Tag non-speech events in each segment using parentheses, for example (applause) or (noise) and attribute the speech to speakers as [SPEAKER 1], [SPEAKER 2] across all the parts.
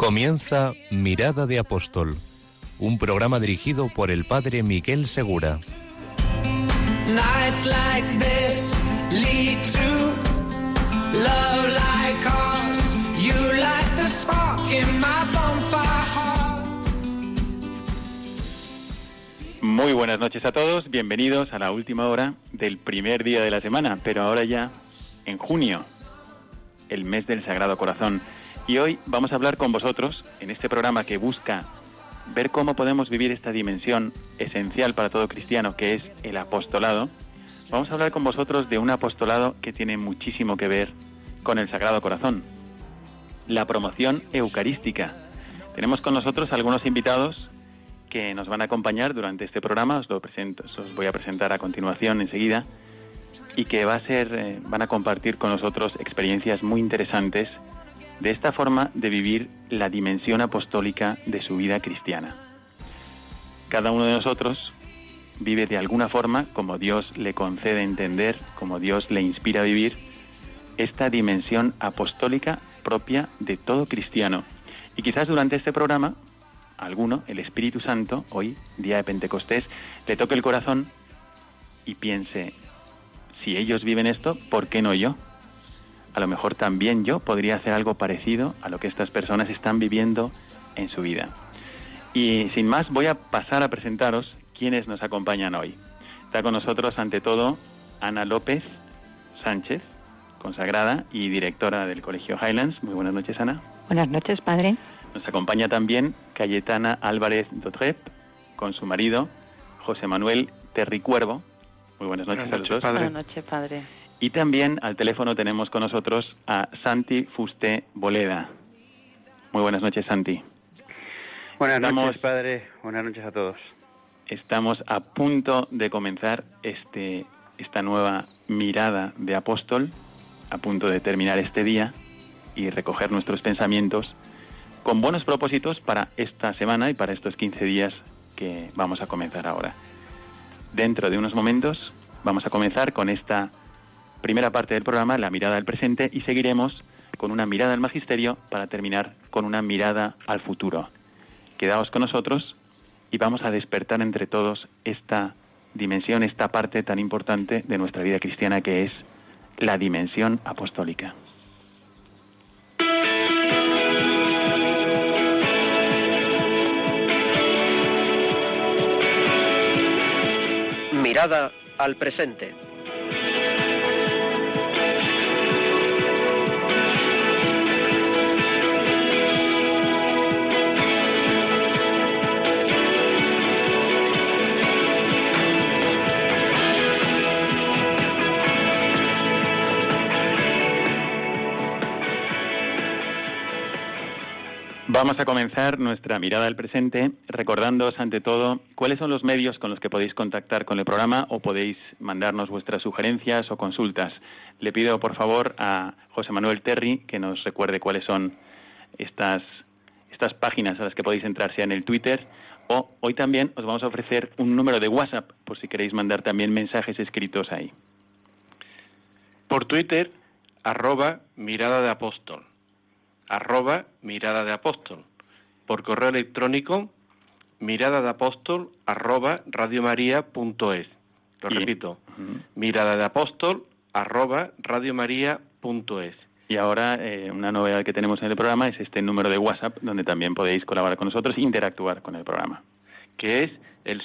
[SPEAKER 1] Comienza Mirada de Apóstol, un programa dirigido por el padre Miguel Segura.
[SPEAKER 2] Muy buenas noches a todos, bienvenidos a la última hora del primer día de la semana, pero ahora ya en junio, el mes del Sagrado Corazón. Y hoy vamos a hablar con vosotros en este programa que busca ver cómo podemos vivir esta dimensión esencial para todo cristiano, que es el apostolado. Vamos a hablar con vosotros de un apostolado que tiene muchísimo que ver con el Sagrado Corazón, la promoción eucarística. Tenemos con nosotros algunos invitados que nos van a acompañar durante este programa, os lo presento, os voy a presentar a continuación enseguida, y que va a ser, eh, van a compartir con nosotros experiencias muy interesantes de esta forma de vivir la dimensión apostólica de su vida cristiana. Cada uno de nosotros vive de alguna forma, como Dios le concede entender, como Dios le inspira a vivir, esta dimensión apostólica propia de todo cristiano. Y quizás durante este programa, alguno, el Espíritu Santo, hoy, día de Pentecostés, le toque el corazón y piense, si ellos viven esto, ¿por qué no yo? A lo mejor también yo podría hacer algo parecido a lo que estas personas están viviendo en su vida. Y sin más, voy a pasar a presentaros quienes nos acompañan hoy. Está con nosotros, ante todo, Ana López Sánchez, consagrada y directora del Colegio Highlands. Muy buenas noches, Ana.
[SPEAKER 3] Buenas noches, padre.
[SPEAKER 2] Nos acompaña también Cayetana Álvarez Dotrep, con su marido, José Manuel Terricuervo. Muy buenas noches,
[SPEAKER 4] Buenas
[SPEAKER 2] a los
[SPEAKER 4] noches,
[SPEAKER 2] dos.
[SPEAKER 4] padre.
[SPEAKER 3] Buenas noches, padre.
[SPEAKER 2] Y también al teléfono tenemos con nosotros a Santi Fusté Boleda. Muy buenas noches, Santi.
[SPEAKER 4] Buenas
[SPEAKER 2] Estamos-
[SPEAKER 4] noches, padre. Buenas noches a todos.
[SPEAKER 2] Estamos a punto de comenzar este, esta nueva mirada de apóstol, a punto de terminar este día y recoger nuestros pensamientos con buenos propósitos para esta semana y para estos 15 días que vamos a comenzar ahora. Dentro de unos momentos vamos a comenzar con esta primera parte del programa, la mirada al presente, y seguiremos con una mirada al magisterio para terminar con una mirada al futuro. Quedaos con nosotros y vamos a despertar entre todos esta dimensión, esta parte tan importante de nuestra vida cristiana que es la dimensión apostólica.
[SPEAKER 5] Mirada al presente.
[SPEAKER 2] Vamos a comenzar nuestra mirada al presente recordándoos ante todo cuáles son los medios con los que podéis contactar con el programa o podéis mandarnos vuestras sugerencias o consultas. Le pido por favor a José Manuel Terry que nos recuerde cuáles son estas, estas páginas a las que podéis entrar, sea en el Twitter o hoy también os vamos a ofrecer un número de WhatsApp por si queréis mandar también mensajes escritos ahí.
[SPEAKER 4] Por Twitter, arroba mirada de apóstol. Arroba mirada de apóstol. Por correo electrónico, mirada de apóstol arroba radiomaria.es. Lo
[SPEAKER 2] Y-
[SPEAKER 4] repito,
[SPEAKER 2] Ujú.
[SPEAKER 4] mirada de apóstol arroba radiomaria.es.
[SPEAKER 2] Y ahora eh, una novedad que tenemos en el programa es este número de WhatsApp donde también podéis colaborar con nosotros e interactuar con el programa.
[SPEAKER 4] que es el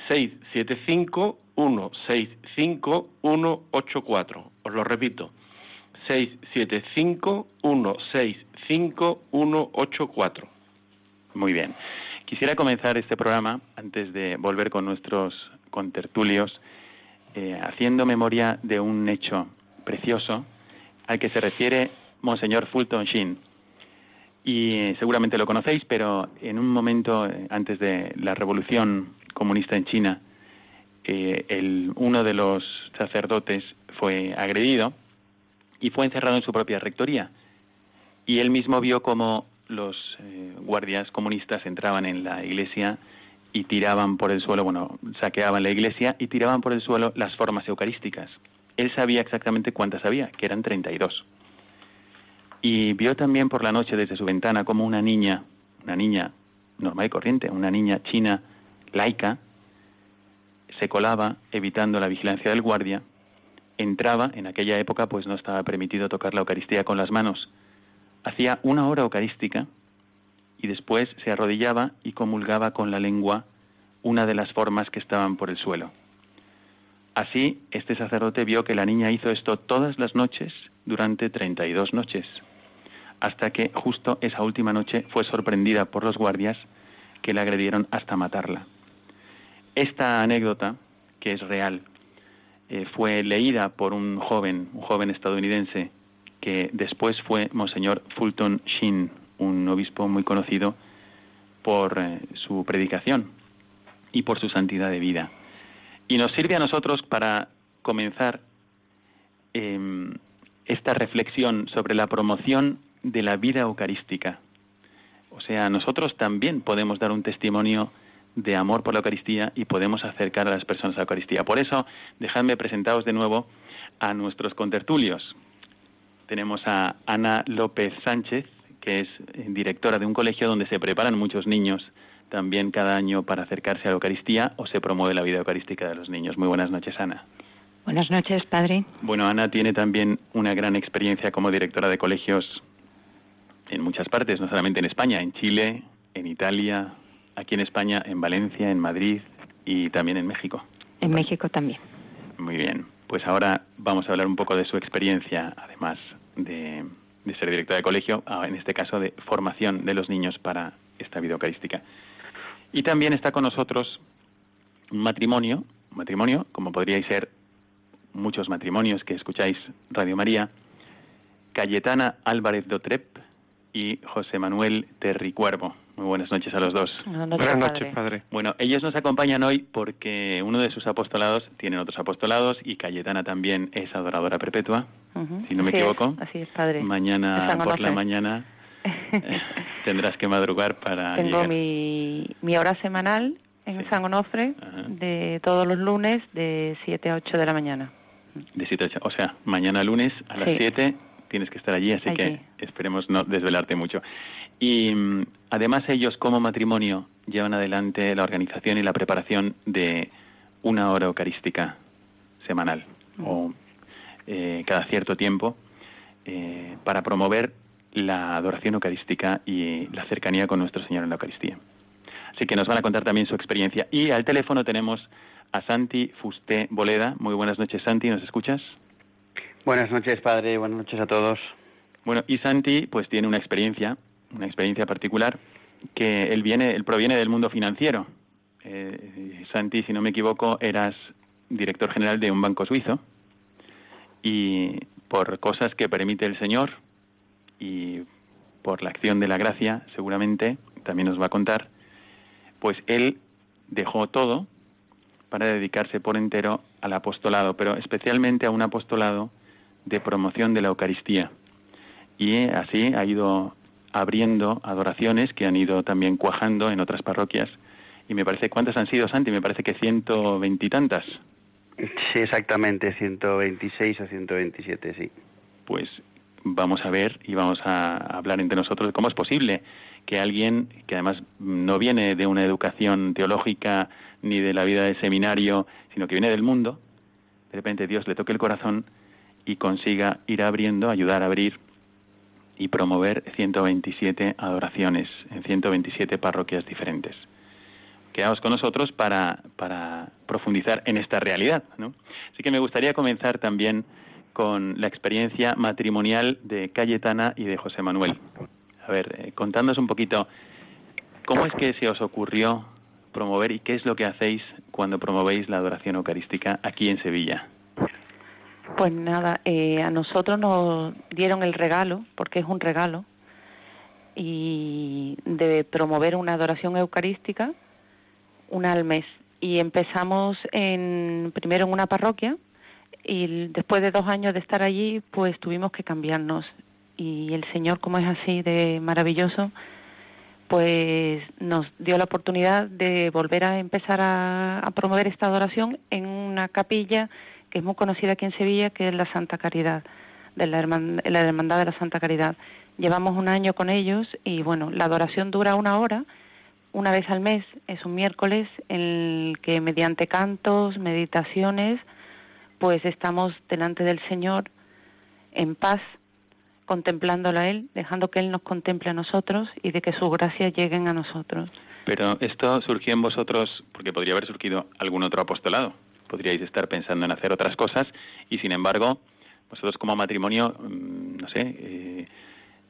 [SPEAKER 4] 675-165-184. Os lo repito, 675-165-184.
[SPEAKER 2] Muy bien. Quisiera comenzar este programa, antes de volver con nuestros contertulios, eh, haciendo memoria de un hecho precioso al que se refiere Monseñor Fulton Sheen. Y eh, seguramente lo conocéis, pero en un momento eh, antes de la revolución comunista en China, eh, el, uno de los sacerdotes fue agredido y fue encerrado en su propia rectoría. Y él mismo vio cómo los guardias comunistas entraban en la iglesia y tiraban por el suelo, bueno, saqueaban la iglesia y tiraban por el suelo las formas eucarísticas. Él sabía exactamente cuántas había, que eran 32. Y vio también por la noche desde su ventana como una niña, una niña normal y corriente, una niña china laica, se colaba evitando la vigilancia del guardia, entraba, en aquella época pues no estaba permitido tocar la Eucaristía con las manos, hacía una hora eucarística y después se arrodillaba y comulgaba con la lengua una de las formas que estaban por el suelo. Así, este sacerdote vio que la niña hizo esto todas las noches durante 32 noches, hasta que justo esa última noche fue sorprendida por los guardias que la agredieron hasta matarla. Esta anécdota, que es real, eh, fue leída por un joven, un joven estadounidense, que después fue Monseñor Fulton Sheen, un obispo muy conocido por eh, su predicación y por su santidad de vida. Y nos sirve a nosotros para comenzar em, esta reflexión sobre la promoción de la vida eucarística. O sea, nosotros también podemos dar un testimonio de amor por la Eucaristía y podemos acercar a las personas a la Eucaristía. Por eso, dejadme presentaros de nuevo a nuestros contertulios. Tenemos a Ana López Sánchez, que es eh, directora de un colegio donde se preparan muchos niños también cada año para acercarse a la Eucaristía o se promueve la vida eucarística de los niños. Muy buenas noches, Ana.
[SPEAKER 3] Buenas noches, padre.
[SPEAKER 2] Bueno, Ana tiene también una gran experiencia como directora de colegios en muchas partes, no solamente en España, en Chile, en Italia, aquí en España, en Valencia, en Madrid y también en México.
[SPEAKER 3] En México también.
[SPEAKER 2] Muy bien. Pues ahora vamos a hablar un poco de su experiencia, además de, ser directora de colegio, ah, en este caso de formación de los niños para esta vida eucarística. Y también está con nosotros un matrimonio, un matrimonio, como podríais ser muchos matrimonios que escucháis Radio María, Cayetana Álvarez Dotrep y José Manuel Terricuervo. Muy buenas noches a los dos.
[SPEAKER 3] Buenas noches, padre.
[SPEAKER 2] Bueno, ellos nos acompañan hoy porque uno de sus apostolados, tienen otros apostolados y Cayetana también es adoradora perpetua, si no me equivoco.
[SPEAKER 3] así es, padre.
[SPEAKER 2] Mañana por la mañana (laughs) eh, tendrás que madrugar para
[SPEAKER 3] Tengo mi, mi hora semanal en San Onofre de todos los lunes de 7 a 8 de la mañana.
[SPEAKER 2] De 7 a 8, o sea, mañana lunes a las 7 tienes que estar allí, así que esperemos no desvelarte mucho. Y mm, además ellos como matrimonio llevan adelante la organización y la preparación de una hora eucarística semanal o eh, cada cierto tiempo eh, para promover la adoración eucarística y la cercanía con nuestro Señor en la Eucaristía. Así que nos van a contar también su experiencia. Y al teléfono tenemos a Santi Fusté Boleda. Muy buenas noches, Santi, ¿nos escuchas?
[SPEAKER 5] Buenas noches, padre. Buenas noches a todos.
[SPEAKER 2] Bueno, y Santi, pues tiene una experiencia, una experiencia particular, que él viene, él proviene del mundo financiero. Eh, Santi, si no me equivoco, eras director general de un banco suizo y por cosas que permite el Señor y por la acción de la gracia, seguramente, también nos va a contar, pues él dejó todo para dedicarse por entero al apostolado, pero especialmente a un apostolado de promoción de la Eucaristía. Y así ha ido abriendo adoraciones que han ido también cuajando en otras parroquias. Y me parece, ¿cuántas han sido, Santi? Me parece que ciento veintitantas.
[SPEAKER 5] Sí, exactamente, 126 a 127, sí.
[SPEAKER 2] Pues vamos a ver y vamos a hablar entre nosotros de cómo es posible que alguien que además no viene de una educación teológica ni de la vida de seminario, sino que viene del mundo, de repente Dios le toque el corazón y consiga ir abriendo, ayudar a abrir y promover 127 adoraciones en 127 parroquias diferentes. Quedamos con nosotros para, para profundizar en esta realidad. ¿no? Así que me gustaría comenzar también con la experiencia matrimonial de Cayetana y de José Manuel. A ver, eh, contándonos un poquito, ¿cómo es que se os ocurrió promover y qué es lo que hacéis cuando promovéis la adoración eucarística aquí en Sevilla?
[SPEAKER 3] Pues nada, eh, a nosotros nos dieron el regalo, porque es un regalo, y de promover una adoración eucarística una al mes. Y empezamos en, primero en una parroquia y después de dos años de estar allí, pues tuvimos que cambiarnos. Y el Señor, como es así de maravilloso, pues nos dio la oportunidad de volver a empezar a, a promover esta adoración en una capilla que es muy conocida aquí en Sevilla, que es la Santa Caridad, de la, la Hermandad de la Santa Caridad. Llevamos un año con ellos y bueno, la adoración dura una hora, una vez al mes, es un miércoles en el que mediante cantos, meditaciones, pues estamos delante del Señor en paz, contemplándolo a Él, dejando que Él nos contemple a nosotros y de que sus gracias lleguen a nosotros.
[SPEAKER 2] Pero esto surgió en vosotros porque podría haber surgido algún otro apostolado. Podríais estar pensando en hacer otras cosas y sin embargo, vosotros como matrimonio, mm, no sé, eh,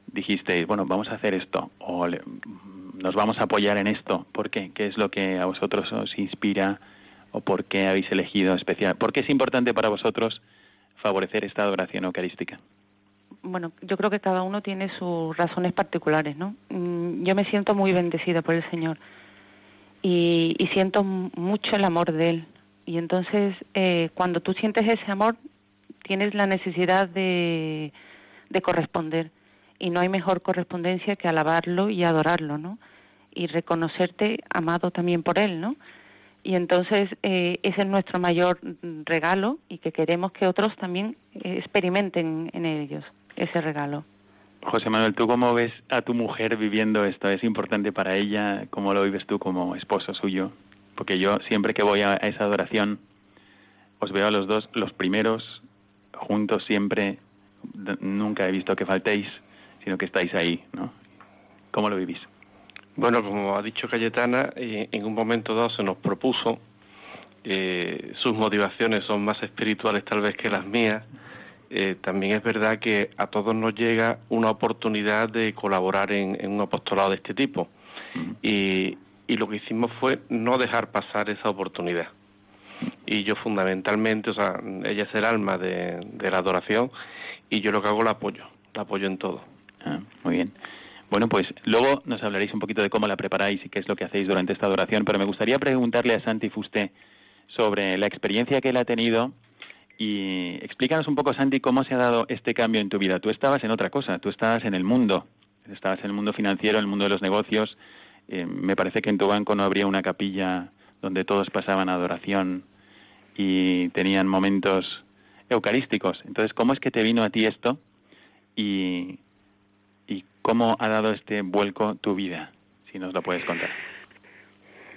[SPEAKER 2] dijisteis, bueno, vamos a hacer esto o nos vamos a apoyar en esto. ¿Por qué? ¿Qué es lo que a vosotros os inspira o por qué habéis elegido especial? ¿Por qué es importante para vosotros favorecer esta adoración eucarística?
[SPEAKER 3] Bueno, yo creo que cada uno tiene sus razones particulares, ¿no? Mm, yo me siento muy bendecida por el Señor y, y siento mucho el amor de Él. Y entonces, eh, cuando tú sientes ese amor, tienes la necesidad de, de corresponder y no hay mejor correspondencia que alabarlo y adorarlo, ¿no? Y reconocerte amado también por él, ¿no? Y entonces eh, ese es nuestro mayor regalo y que queremos que otros también eh, experimenten en ellos ese regalo.
[SPEAKER 2] José Manuel, ¿tú cómo ves a tu mujer viviendo esto? ¿Es importante para ella? ¿Cómo lo vives tú como esposo suyo? Porque yo siempre que voy a esa adoración, os veo a los dos, los primeros, juntos siempre, nunca he visto que faltéis sino que estáis ahí, ¿no? ¿Cómo lo vivís?
[SPEAKER 4] Bueno, como ha dicho Cayetana, eh, en un momento dado se nos propuso, eh, sus motivaciones son más espirituales tal vez que las mías, eh, también es verdad que a todos nos llega una oportunidad de colaborar en, un apostolado de este tipo. Y, lo que hicimos fue no dejar pasar esa oportunidad. Y yo fundamentalmente, o sea, ella es el alma de, la adoración y yo lo que hago la apoyo, la apoyo en todo.
[SPEAKER 2] Ah, muy bien. Bueno, pues luego nos hablaréis un poquito de cómo la preparáis y qué es lo que hacéis durante esta adoración, pero me gustaría preguntarle a Santi Fusté sobre la experiencia que él ha tenido y explícanos un poco, Santi, cómo se ha dado este cambio en tu vida. Tú estabas en otra cosa, tú estabas en el mundo, estabas en el mundo financiero, en el mundo de los negocios. Eh, me parece que en tu banco no habría una capilla donde todos pasaban adoración y tenían momentos eucarísticos. Entonces, ¿cómo es que te vino a ti esto? Y, ¿Cómo ha dado este vuelco tu vida? Si nos lo puedes contar.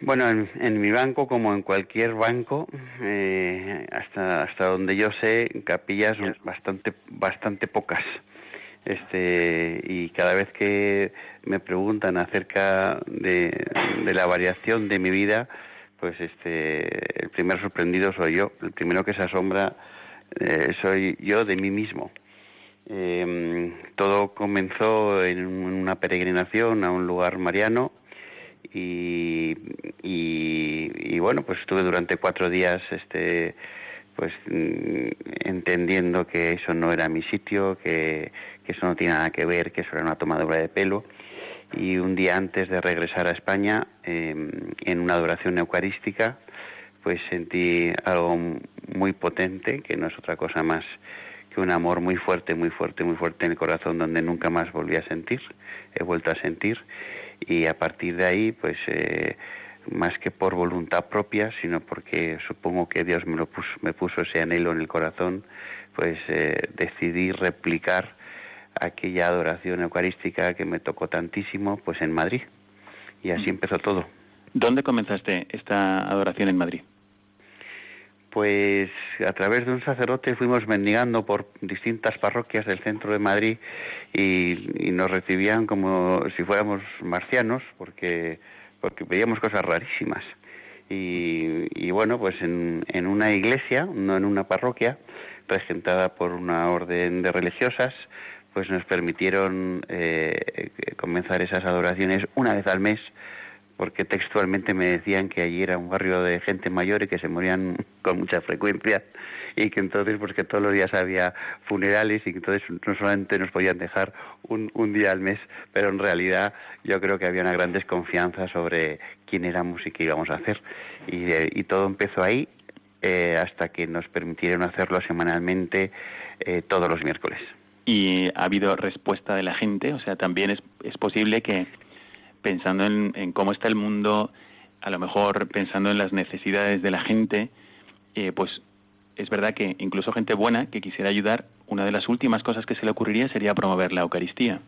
[SPEAKER 5] Bueno, en, mi banco, como en cualquier banco, eh, hasta hasta donde yo sé, capillas bastante bastante pocas. Este y cada vez que me preguntan acerca de, de la variación de mi vida, pues este el primer sorprendido soy yo, el primero que se asombra eh, soy yo de mí mismo. Eh, todo comenzó en una peregrinación a un lugar mariano y, y, bueno, pues estuve durante cuatro días este, pues mm, entendiendo que eso no era mi sitio, que, que eso no tiene nada que ver, que eso era una tomadura de pelo. Y un día antes de regresar a España, em, en una adoración eucarística, pues sentí algo muy potente, que no es otra cosa más que un amor muy fuerte, muy fuerte, muy fuerte en el corazón donde nunca más volví a sentir, he vuelto a sentir y a partir de ahí pues eh, más que por voluntad propia, sino porque supongo que Dios me, lo puso, me puso ese anhelo en el corazón, pues eh, decidí replicar aquella adoración eucarística que me tocó tantísimo pues en Madrid y así empezó todo.
[SPEAKER 2] ¿Dónde comenzaste esta adoración en Madrid?
[SPEAKER 5] pues a través de un sacerdote fuimos mendigando por distintas parroquias del centro de Madrid y, nos recibían como si fuéramos marcianos porque porque veíamos cosas rarísimas y, bueno pues en, en, una iglesia no en una parroquia regentada por una orden de religiosas pues nos permitieron eh, comenzar esas adoraciones una vez al mes porque textualmente me decían que allí era un barrio de gente mayor y que se morían (laughs) con mucha frecuencia y que entonces pues que todos los días había funerales y que entonces no solamente nos podían dejar un, un día al mes, pero en realidad yo creo que había una gran desconfianza sobre quién éramos y qué íbamos a hacer. Y, eh, y todo empezó ahí eh, hasta que nos permitieron hacerlo semanalmente eh, todos los miércoles.
[SPEAKER 2] ¿Y ha habido respuesta de la gente? O sea, también es, es posible que pensando en, cómo está el mundo, a lo mejor pensando en las necesidades de la gente, eh, pues es verdad que incluso gente buena que quisiera ayudar, una de las últimas cosas que se le ocurriría sería promover la Eucaristía.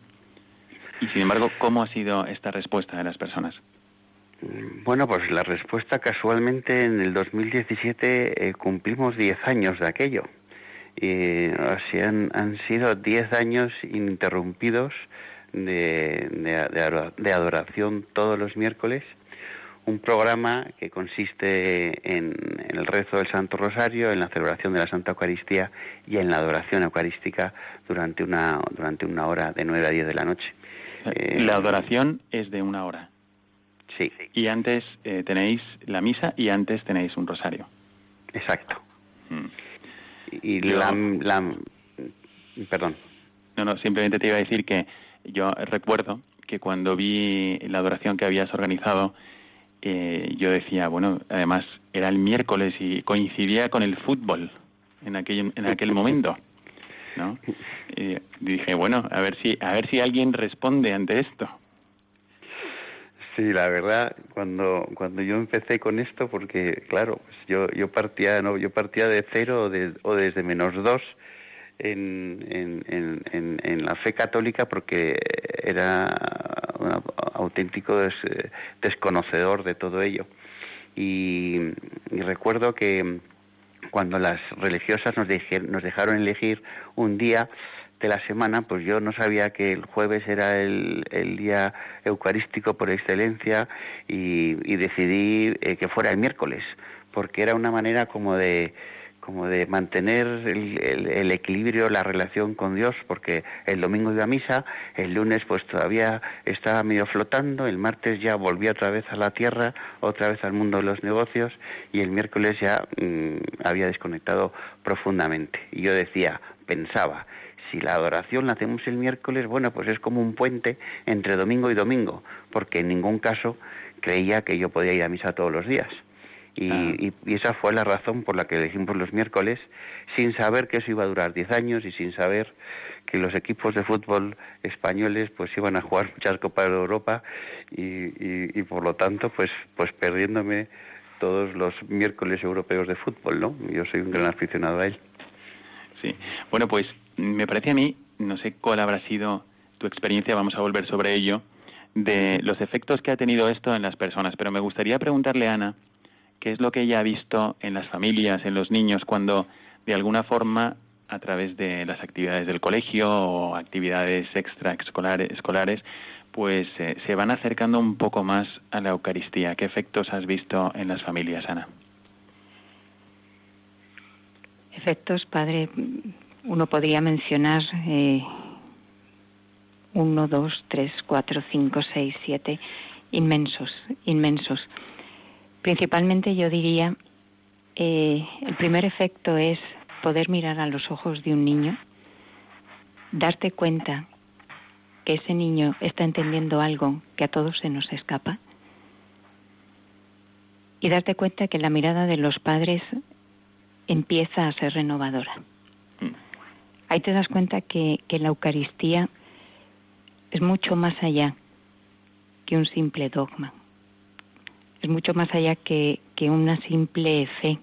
[SPEAKER 2] Y sin embargo, ¿cómo ha sido esta respuesta de las personas?
[SPEAKER 5] Bueno, pues la respuesta casualmente en el 2017 eh, cumplimos 10 años de aquello. Y así han, han sido 10 años ininterrumpidos de, de, adoración todos los miércoles, un programa que consiste en, el rezo del Santo Rosario, en la celebración de la Santa Eucaristía y en la adoración eucarística durante una, durante una hora de 9 a 10 de la noche.
[SPEAKER 2] Eh, la adoración es de una hora.
[SPEAKER 5] Sí.
[SPEAKER 2] Y antes eh, tenéis la misa y antes tenéis un rosario.
[SPEAKER 5] Exacto. Mm. Y la, la, Perdón.
[SPEAKER 2] No, no, simplemente te iba a decir que yo recuerdo que cuando vi la adoración que habías organizado, eh, yo decía, bueno, además era el miércoles y coincidía con el fútbol en aquel, en aquel (laughs) momento. ¿no? Y dije, bueno, a ver si a ver si alguien responde ante esto.
[SPEAKER 5] Sí, la verdad, cuando cuando yo empecé con esto, porque claro, pues yo yo partía no, yo partía de cero o, de, o desde menos dos en, en, en, la fe católica porque era un auténtico desconocedor de todo ello. Y, recuerdo que cuando las religiosas nos, nos dejaron elegir un día de la semana, pues yo no sabía que el jueves era el, el día eucarístico por excelencia y, decidí eh, que fuera el miércoles, porque era una manera como de como de mantener el, equilibrio, la relación con Dios, porque el domingo iba a misa, el lunes pues todavía estaba medio flotando, el martes ya volvía otra vez a la tierra, otra vez al mundo de los negocios, y el miércoles ya mm, había desconectado profundamente. Y yo decía, pensaba, si la adoración la hacemos el miércoles, bueno, pues es como un puente entre domingo y domingo, porque en ningún caso creía que yo podía ir a misa todos los días. Y, esa fue la razón por la que elegimos los miércoles, sin saber que eso iba a durar 10 años y sin saber que los equipos de fútbol españoles pues iban a jugar (laughs) muchas copas de Europa y, y, por lo tanto pues pues perdiéndome todos los miércoles europeos de fútbol, ¿no? Yo soy un gran aficionado a él.
[SPEAKER 2] Sí. Bueno, pues me parece a mí, no sé cuál habrá sido tu experiencia, vamos a volver sobre ello, de los efectos que ha tenido esto en las personas, pero me gustaría preguntarle a Ana qué es lo que ella ha visto en las familias, en los niños, cuando de alguna forma a través de las actividades del colegio o actividades extraescolares, pues eh, se van acercando un poco más a la Eucaristía. ¿Qué efectos has visto en las familias, Ana?
[SPEAKER 6] Efectos, padre, uno podría mencionar eh, uno, dos, tres, cuatro, cinco, seis, siete, inmensos, inmensos. Principalmente yo diría, eh, el primer efecto es poder mirar a los ojos de un niño, darte cuenta que ese niño está entendiendo algo que a todos se nos escapa y darte cuenta que la mirada de los padres empieza a ser renovadora. Ahí te das cuenta que, que la Eucaristía es mucho más allá que un simple dogma, es mucho más allá que, una simple fe.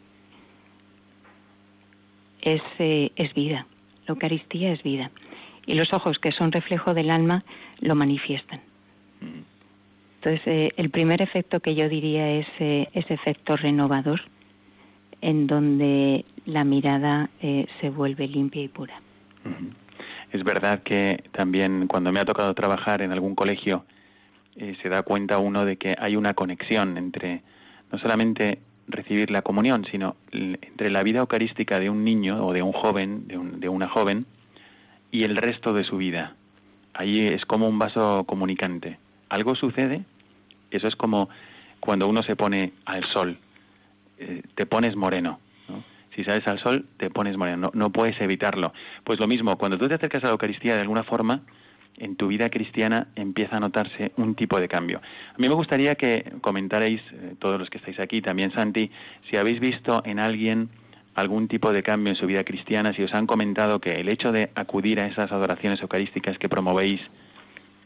[SPEAKER 6] Es, eh, es vida. La Eucaristía es vida. Y los ojos, que son reflejo del alma, lo manifiestan. Entonces, eh, el primer efecto que yo diría es eh, ese efecto renovador, en donde la mirada se vuelve limpia y pura.
[SPEAKER 2] Es verdad que también cuando me ha tocado trabajar en algún colegio, eh, se da cuenta uno de que hay una conexión entre no solamente recibir la comunión, sino entre la vida eucarística de un niño o de un joven, de, de una joven, y el resto de su vida. Ahí es como un vaso comunicante. Algo sucede Eso es como cuando uno se pone al sol, eh, te pones moreno. Si sales al sol, te pones moreno, no, puedes evitarlo. Pues lo mismo, cuando tú te acercas a la Eucaristía de alguna forma, en tu vida cristiana empieza a notarse un tipo de cambio. A mí me gustaría que comentarais, eh, todos los que estáis aquí, también Santi, si habéis visto en alguien algún tipo de cambio en su vida cristiana, si os han comentado que el hecho de acudir a esas adoraciones eucarísticas que promovéis,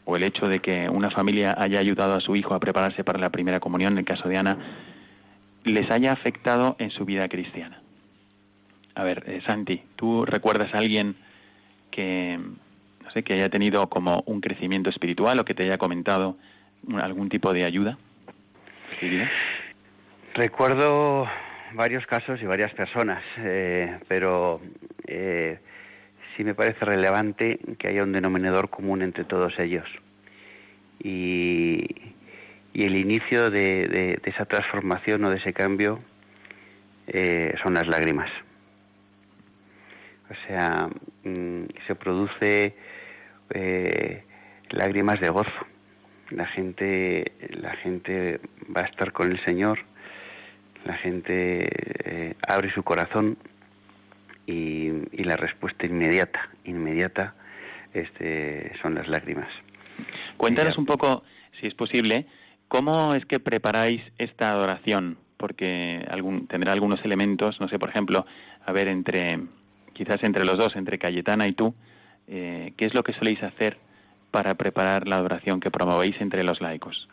[SPEAKER 2] o el hecho de que una familia haya ayudado a su hijo a prepararse para la primera comunión, en el caso de Ana, les haya afectado en su vida cristiana. A ver, eh, Santi, ¿tú recuerdas a alguien que, no sé, que haya tenido como un crecimiento espiritual o que te haya comentado algún tipo de ayuda?
[SPEAKER 5] Recuerdo varios casos y varias personas, eh, pero eh, sí me parece relevante que haya un denominador común entre todos ellos. Y, el inicio de, esa transformación o de ese cambio son las lágrimas. O sea, mm, se produce eh, lágrimas de gozo. La gente, la gente va a estar con el Señor, la gente eh, abre su corazón y, la respuesta inmediata, inmediata, este, son las lágrimas.
[SPEAKER 2] Cuéntanos un poco, si es posible, cómo es que preparáis esta adoración, porque algún, tendrá algunos elementos, no sé, por ejemplo, a ver, entre quizás entre los dos, entre Cayetana y tú, eh, ¿qué es lo que soléis hacer para preparar la adoración que promovéis entre los laicos?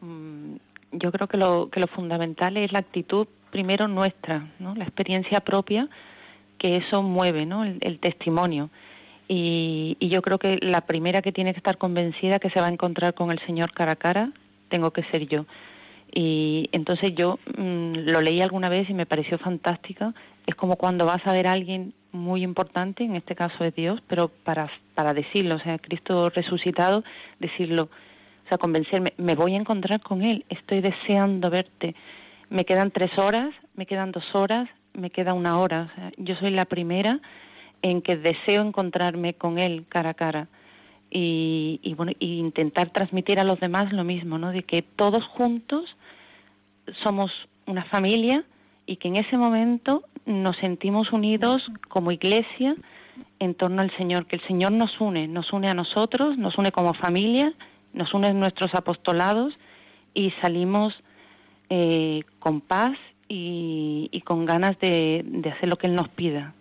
[SPEAKER 3] Mm, yo creo que lo, que lo fundamental es la actitud primero nuestra, ¿no? la experiencia propia, que eso mueve, ¿no? el, testimonio. Y, y, yo creo que la primera que tiene que estar convencida que se va a encontrar con el Señor cara a cara, tengo que ser yo. Y entonces yo mm, lo leí alguna vez y me pareció fantástica. Es como cuando vas a ver a alguien muy importante, en este caso es Dios, pero para, para decirlo, o sea, Cristo resucitado, decirlo, o sea, convencerme, me voy a encontrar con Él, estoy deseando verte. Me quedan tres horas, me quedan dos horas, me queda una hora. O sea, yo soy la primera en que deseo encontrarme con Él cara a cara y, bueno y intentar transmitir a los demás lo mismo no de que todos juntos somos una familia y que en ese momento nos sentimos unidos como iglesia en torno al Señor que el Señor nos une nos une a nosotros nos une como familia nos une nuestros apostolados y salimos eh, con paz y, y con ganas de, de hacer lo que Él nos pida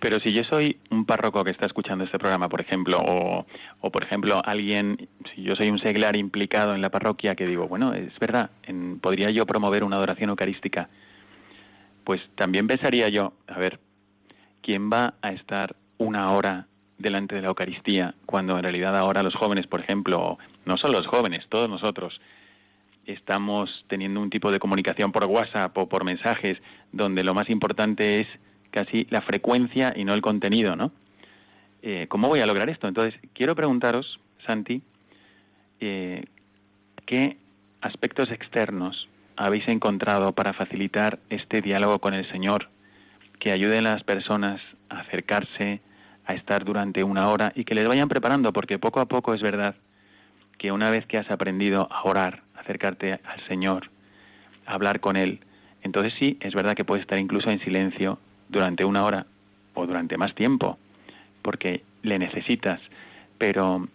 [SPEAKER 2] pero si yo soy un párroco que está escuchando este programa, por ejemplo, o, o por ejemplo alguien, si yo soy un seglar implicado en la parroquia que digo, bueno, es verdad, en, podría yo promover una adoración eucarística, pues también pensaría yo, a ver, ¿quién va a estar una hora delante de la Eucaristía cuando en realidad ahora los jóvenes, por ejemplo, no solo los jóvenes, todos nosotros, estamos teniendo un tipo de comunicación por WhatsApp o por mensajes donde lo más importante es casi la frecuencia y no el contenido, ¿no? Eh, ¿Cómo voy a lograr esto? Entonces, quiero preguntaros, Santi, eh, ¿qué aspectos externos habéis encontrado para facilitar este diálogo con el Señor que ayuden a las personas a acercarse, a estar durante una hora y que les vayan preparando? Porque poco a poco es verdad que una vez que has aprendido a orar, acercarte al Señor, a hablar con Él, entonces sí, es verdad que puedes estar incluso en silencio durante una hora o durante más tiempo, porque le necesitas. Pero,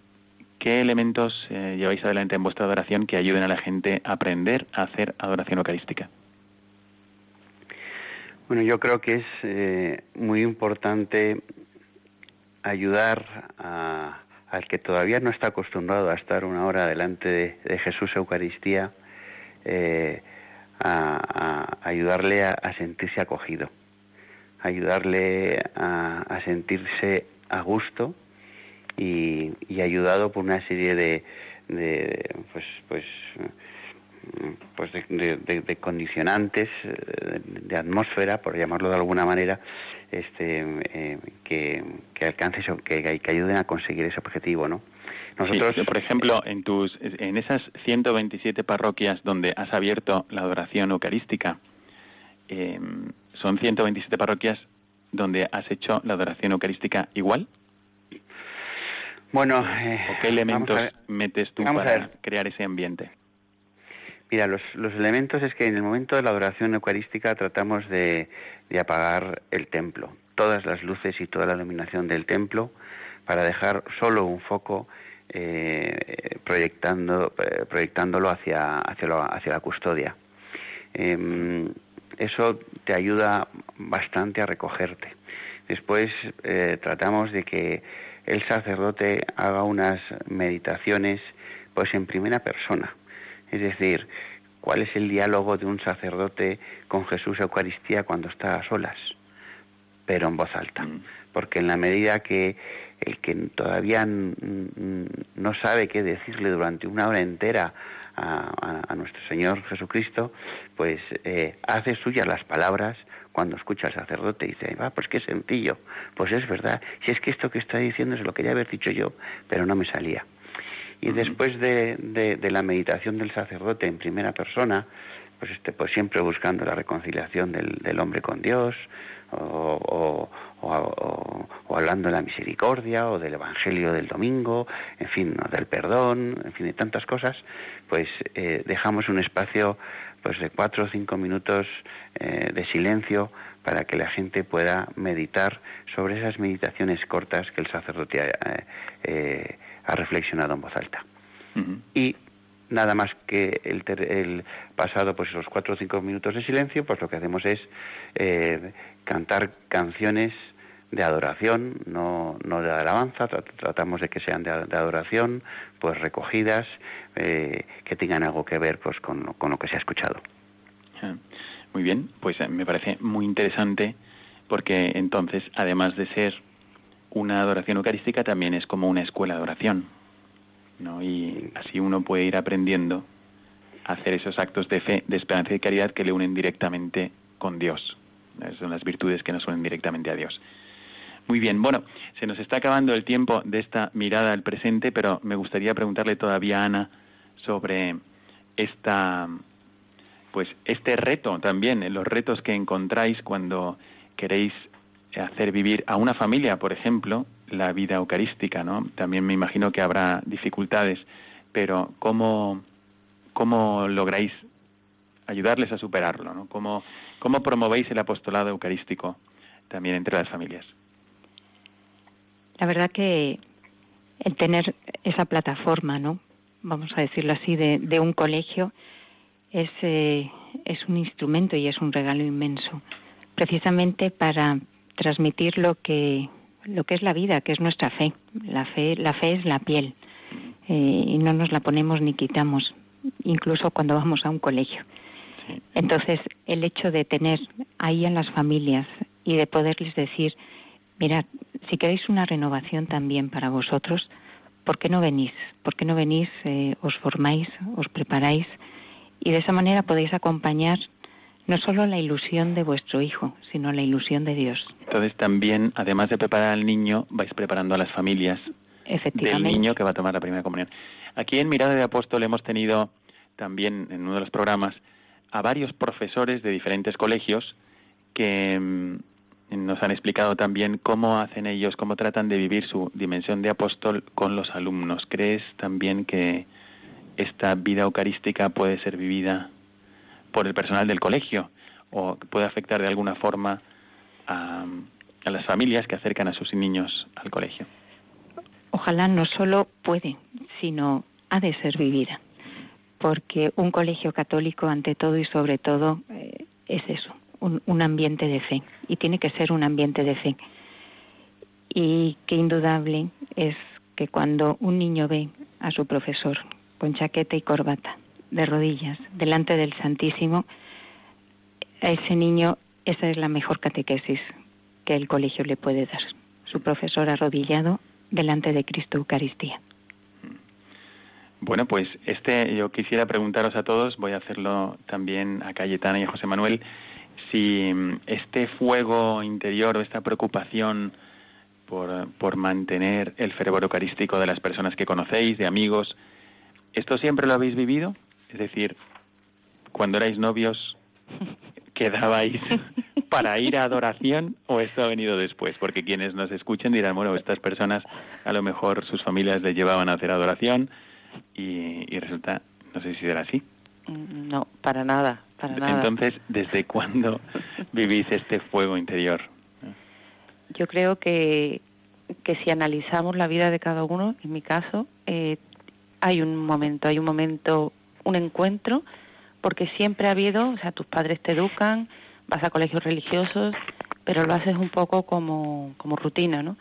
[SPEAKER 2] ¿qué elementos eh, lleváis adelante en vuestra adoración que ayuden a la gente a aprender a hacer adoración eucarística?
[SPEAKER 5] Bueno, yo creo que es eh, muy importante ayudar al que todavía no está acostumbrado a estar una hora delante de, Jesús Eucaristía, eh, a, ayudarle a sentirse acogido ayudarle a, sentirse a gusto y, ayudado por una serie de, de pues pues pues de, condicionantes de, atmósfera por llamarlo de alguna manera este eh, que, que alcance eso, que, que ayuden a conseguir ese objetivo no
[SPEAKER 2] nosotros por ejemplo en tus en esas 127 parroquias donde has abierto la adoración eucarística eh, son 127 parroquias donde has hecho la adoración eucarística igual.
[SPEAKER 5] Bueno,
[SPEAKER 2] ¿o qué elementos metes tú para crear ese ambiente?
[SPEAKER 5] Mira, los, los, elementos es que en el momento de la adoración eucarística tratamos de, de, apagar el templo, todas las luces y toda la iluminación del templo, para dejar solo un foco eh, proyectando, eh, proyectándolo hacia, hacia, hacia, la custodia. Em, eso te ayuda bastante a recogerte. Después eh, tratamos de que el sacerdote haga unas meditaciones pues en primera persona es decir, ¿cuál es el diálogo de un sacerdote con Jesús Eucaristía cuando está a solas? Pero en voz alta. Mm. Porque en la medida que el que todavía no sabe qué decirle durante una hora entera a, nuestro Señor Jesucristo, pues eh, hace suyas las palabras cuando escucha al sacerdote y dice, va, pues qué sencillo, pues es verdad, si es que esto que está diciendo es lo que ya haber dicho yo, pero no me salía. Y después de, de, la meditación del sacerdote en primera persona, pues, este, pues siempre buscando la reconciliación del, del hombre con Dios, o, o, hablando de la misericordia, o del Evangelio del domingo, en fin, del perdón, en fin, de tantas cosas, pues eh, dejamos un espacio pues de cuatro o cinco minutos eh, de silencio para que la gente pueda meditar sobre esas meditaciones cortas que el sacerdote eh, eh ha reflexionado en voz alta. Y nada más que el, el, pasado pues esos cuatro o cinco minutos de silencio, pues lo que hacemos es eh, cantar canciones de adoración, no, no de alabanza, tratamos de que sean de, adoración, pues recogidas, eh, que tengan algo que ver pues con, con lo que se ha escuchado.
[SPEAKER 2] Ah, muy bien, pues eh, me parece muy interesante porque entonces, además de ser una adoración eucarística también es como una escuela de oración, ¿no? Y así uno puede ir aprendiendo a hacer esos actos de fe, de esperanza y caridad que le unen directamente con Dios. Esas son las virtudes que nos unen directamente a Dios. Muy bien, bueno, se nos está acabando el tiempo de esta mirada al presente, pero me gustaría preguntarle todavía a Ana sobre esta pues este reto también, los retos que encontráis cuando queréis hacer vivir a una familia, por ejemplo, la vida eucarística, ¿no? También me imagino que habrá dificultades, pero ¿cómo, cómo lográis ayudarles a superarlo, ¿no? ¿Cómo, ¿Cómo promovéis el apostolado eucarístico también entre las familias?
[SPEAKER 6] La verdad que el tener esa plataforma, ¿no? Vamos a decirlo así, de, de un colegio, es, eh, es un instrumento y es un regalo inmenso, precisamente para transmitir lo que lo que es la vida, que es nuestra fe. La fe, la fe es la piel eh, y no nos la ponemos ni quitamos, incluso cuando vamos a un colegio. Entonces, el hecho de tener ahí a las familias y de poderles decir, mirad, si queréis una renovación también para vosotros, ¿por qué no venís? ¿Por qué no venís, eh, os formáis, os preparáis y de esa manera podéis acompañar no solo la ilusión de vuestro hijo, sino la ilusión de Dios.
[SPEAKER 2] Entonces también, además de preparar al niño, vais preparando a las familias del niño que va a tomar la primera comunión. Aquí en Mirada de Apóstol hemos tenido también en uno de los programas a varios profesores de diferentes colegios que mm, nos han explicado también cómo hacen ellos, cómo tratan de vivir su dimensión de apóstol con los alumnos. ¿Crees también que esta vida eucarística puede ser vivida por el personal del colegio o puede afectar de alguna forma a, las familias que acercan a sus niños al colegio.
[SPEAKER 6] Ojalá no solo puede, sino ha de ser vivida, porque un colegio católico ante todo y sobre todo eh, es eso, un, un ambiente de fe, y tiene que ser un ambiente de fe. Y qué indudable es que cuando un niño ve a su profesor con chaqueta y corbata, de rodillas delante del Santísimo, a ese niño esa es la mejor catequesis que el colegio le puede dar. Su profesor arrodillado delante de Cristo Eucaristía.
[SPEAKER 2] Bueno, pues este yo quisiera preguntaros a todos, voy a hacerlo también a Cayetana y a José Manuel, si este fuego interior o esta preocupación por, por mantener el fervor eucarístico de las personas que conocéis, de amigos, ¿esto siempre lo habéis vivido? Es decir, cuando erais novios, (laughs) quedabais para ir a adoración o esto ha venido después? Porque quienes nos escuchen dirán, bueno, estas personas a lo mejor sus familias les llevaban a hacer adoración y, y resulta, no sé si era así.
[SPEAKER 3] Mm, no, para nada, para nada.
[SPEAKER 2] Entonces, ¿desde cuándo vivís este fuego interior?
[SPEAKER 3] Yo creo que, que si analizamos la vida de cada uno, en mi caso, eh, hay un momento, hay un momento, un encuentro, porque siempre ha habido, o sea, tus padres te educan, vas a colegios religiosos, pero lo haces un poco como, como rutina, ¿no?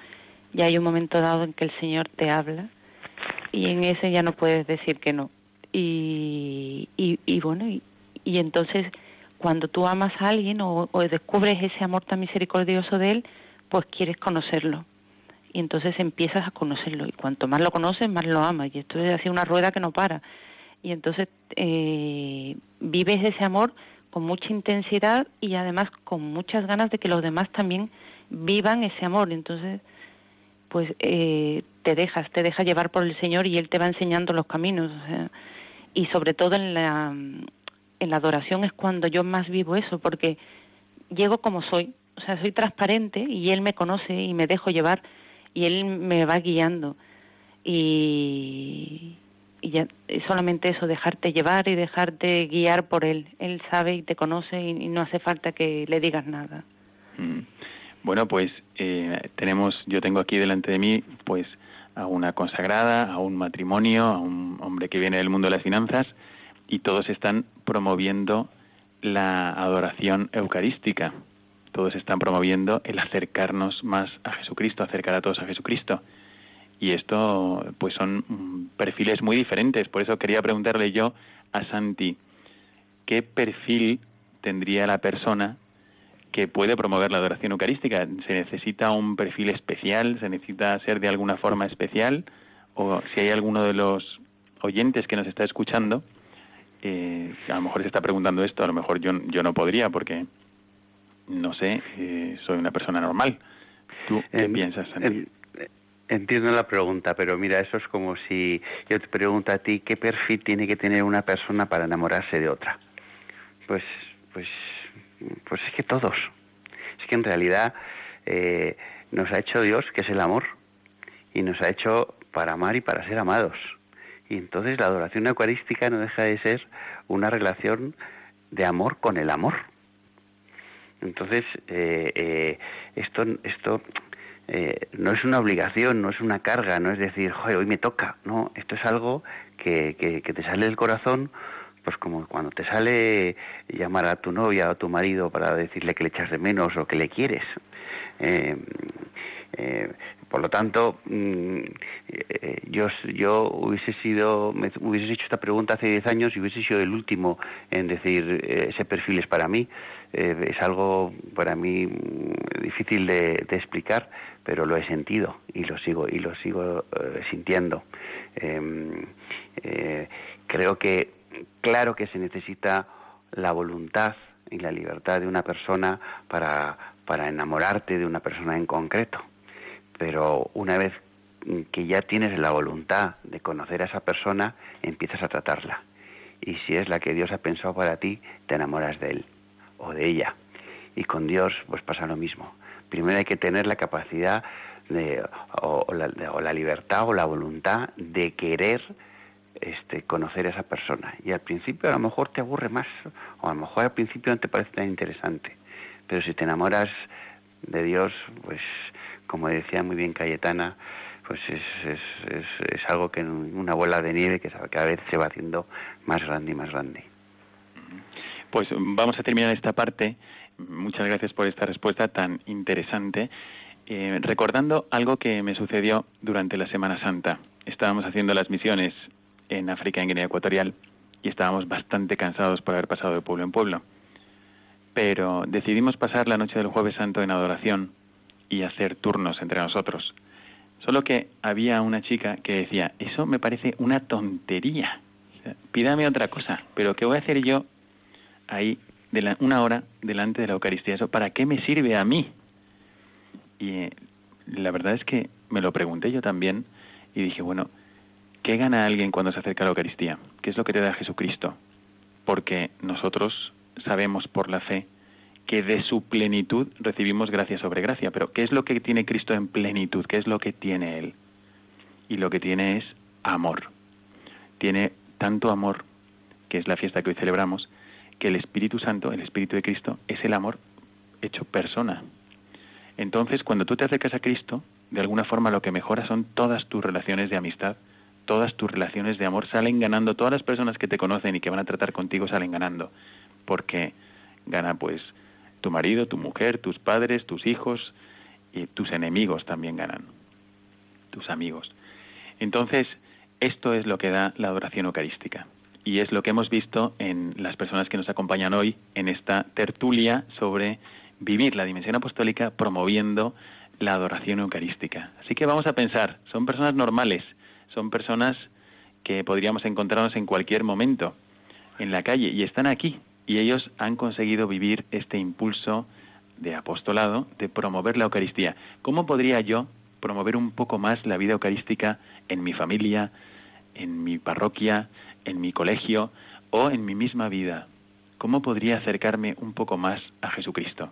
[SPEAKER 3] Y hay un momento dado en que el Señor te habla y en ese ya no puedes decir que no. Y, y, bueno, y, y, entonces cuando tú amas a alguien o, o descubres ese amor tan misericordioso de Él, pues quieres conocerlo y entonces empiezas a conocerlo y cuanto más lo conoces más lo amas y esto es así una rueda que no para y entonces eh, vives ese amor con mucha intensidad y además con muchas ganas de que los demás también vivan ese amor. Entonces pues eh, te dejas te dejas llevar por el Señor y él te va enseñando los caminos y sobre todo en la en la adoración es cuando yo más vivo eso porque llego como soy o sea soy transparente y él me conoce y me dejo llevar y él me va guiando. Y, y ya solamente eso dejarte llevar y dejarte guiar por él él sabe y te conoce y, no hace falta que le digas nada
[SPEAKER 2] mm. bueno pues eh, tenemos yo tengo aquí delante de mí pues a una consagrada a un matrimonio a un hombre que viene del mundo de las finanzas y todos están promoviendo la adoración eucarística todos están promoviendo el acercarnos más a Jesucristo, acercar a todos a Jesucristo. Y esto, pues son perfiles muy diferentes. Por eso quería preguntarle yo a Santi, ¿qué perfil tendría la persona que puede promover la adoración eucarística? ¿Se necesita un perfil especial? ¿Se necesita ser de alguna forma especial? O si hay alguno de los oyentes que nos está escuchando, eh, a lo mejor se está preguntando esto, a lo mejor yo, yo no podría porque no sé, eh, soy una persona normal. ¿Tú qué piensas,
[SPEAKER 5] Entiendo la pregunta, pero mira, eso es como si yo te pregunto a ti qué perfil tiene que tener una persona para enamorarse de otra. Pues, pues, pues es que todos. Es que en realidad eh, nos ha hecho Dios, que es el amor, y nos ha hecho para amar y para ser amados. Y entonces la adoración eucarística no deja de ser una relación de amor con el amor. Entonces, eh, eh, esto, esto eh, no es una obligación, no es una carga, no es decir, Joder, hoy me toca, no, esto es algo que, que, te sale del corazón, pues como cuando te sale llamar a tu novia o a tu marido para decirle que le echas de menos o que le quieres. Eh, por lo tanto, mm, yo, yo hubiese sido, me hubiese hecho esta pregunta hace 10 años y hubiese sido el último en decir ese perfil es para mí. Eh, es algo para mí mm, difícil de, explicar, pero lo he sentido y lo sigo y lo sigo eh, sintiendo. Em, eh, creo que claro que se necesita la voluntad y la libertad de una persona para, para enamorarte de una persona en concreto, pero una vez que ya tienes la voluntad de conocer a esa persona, empiezas a tratarla. Y si es la que Dios ha pensado para ti, te enamoras de él o de ella. Y con Dios pues pasa lo mismo. Primero hay que tener la capacidad de, o, la, libertad o la voluntad de querer este, conocer a esa persona. Y al principio a lo mejor te aburre más, o a lo mejor al principio no te parece tan interesante. Pero si te enamoras de Dios, pues como decía muy bien Cayetana, pues es, es, es, algo que una bola de nieve que cada vez se va haciendo más grande y más grande.
[SPEAKER 2] Pues vamos a terminar esta parte. Muchas gracias por esta respuesta tan interesante. Eh, recordando algo que me sucedió durante la Semana Santa. Estábamos haciendo las misiones en África, en Guinea Ecuatorial, y estábamos bastante cansados por haber pasado de pueblo en pueblo. Pero decidimos pasar la noche del Jueves Santo en adoración y hacer turnos entre nosotros. Solo que había una chica que decía, eso me parece una tontería. pídame otra cosa, pero ¿qué voy a hacer yo ahí de una hora delante de la Eucaristía. ¿Eso para qué me sirve a mí? Y eh, la verdad es que me lo pregunté yo también y dije, bueno, ¿qué gana alguien cuando se acerca a la Eucaristía? ¿Qué es lo que te da Jesucristo? Porque nosotros sabemos por la fe que de su plenitud recibimos gracia sobre gracia. Pero ¿qué es lo que tiene Cristo en plenitud? ¿Qué es lo que tiene Él? Y lo que tiene es amor. Tiene tanto amor, que es la fiesta que hoy celebramos, que el Espíritu Santo, el Espíritu de Cristo, es el amor hecho persona. Entonces, cuando tú te acercas a Cristo, de alguna forma lo que mejora son todas tus relaciones de amistad, todas tus relaciones de amor, salen ganando, todas las personas que te conocen y que van a tratar contigo salen ganando, porque gana pues tu marido, tu mujer, tus padres, tus hijos y tus enemigos también ganan, tus amigos. Entonces, esto es lo que da la adoración eucarística y es lo que hemos visto en las personas que nos acompañan hoy en esta tertulia sobre vivir la dimensión apostólica promoviendo la adoración eucarística. Así que vamos a pensar, son personas normales, son personas que podríamos encontrarnos en cualquier momento en la calle y están aquí y ellos han conseguido vivir este impulso de apostolado, de promover la Eucaristía. ¿Cómo podría yo promover un poco más la vida eucarística en mi familia, en mi parroquia, en mi colegio o en mi misma vida? ¿Cómo podría acercarme un poco más a Jesucristo?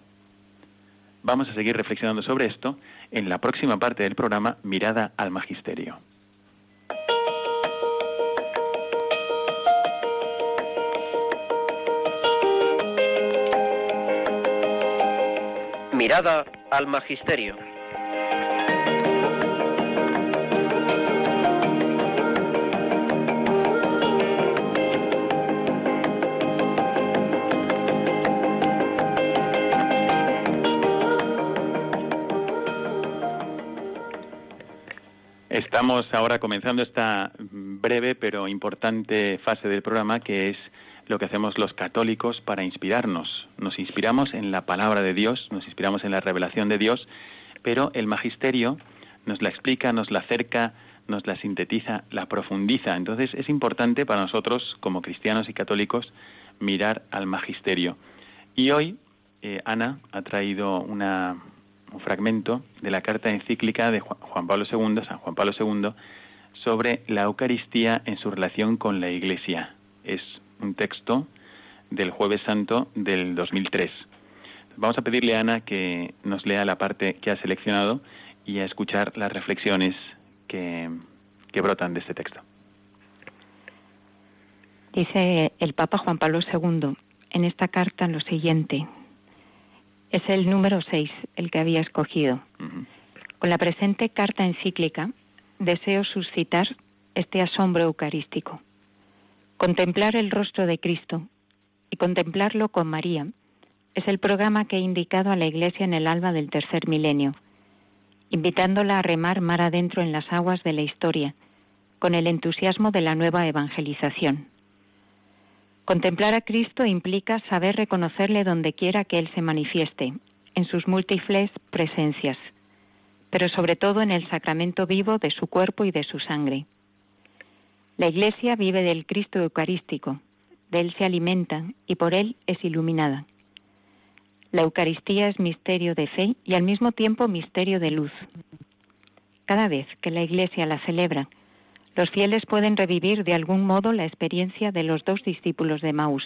[SPEAKER 2] Vamos a seguir reflexionando sobre esto en la próxima parte del programa Mirada al Magisterio.
[SPEAKER 7] Mirada al Magisterio.
[SPEAKER 2] Estamos ahora comenzando esta breve pero importante fase del programa que es lo que hacemos los católicos para inspirarnos. Nos inspiramos en la palabra de Dios, nos inspiramos en la revelación de Dios, pero el magisterio nos la explica, nos la acerca, nos la sintetiza, la profundiza. Entonces es importante para nosotros, como cristianos y católicos, mirar al magisterio. Y hoy eh, Ana ha traído una, un fragmento de la carta encíclica de Juan Pablo II, San Juan Pablo II, sobre la Eucaristía en su relación con la Iglesia. Es un texto del Jueves Santo del 2003. Vamos a pedirle a Ana que nos lea la parte que ha seleccionado y a escuchar las reflexiones que, que brotan de este texto.
[SPEAKER 6] Dice el Papa Juan Pablo II en esta carta lo siguiente, es el número 6, el que había escogido. Con la presente carta encíclica deseo suscitar este asombro eucarístico. Contemplar el rostro de Cristo y contemplarlo con María es el programa que he indicado a la Iglesia en el alba del tercer milenio, invitándola a remar mar adentro en las aguas de la historia, con el entusiasmo de la nueva evangelización. Contemplar a Cristo implica saber reconocerle donde quiera que Él se manifieste, en sus múltiples presencias, pero sobre todo en el sacramento vivo de su cuerpo y de su sangre. La Iglesia vive del Cristo Eucarístico, de Él se alimenta y por Él es iluminada. La Eucaristía es misterio de fe y al mismo tiempo misterio de luz. Cada vez que la Iglesia la celebra, los fieles pueden revivir de algún modo la experiencia de los dos discípulos de Maús.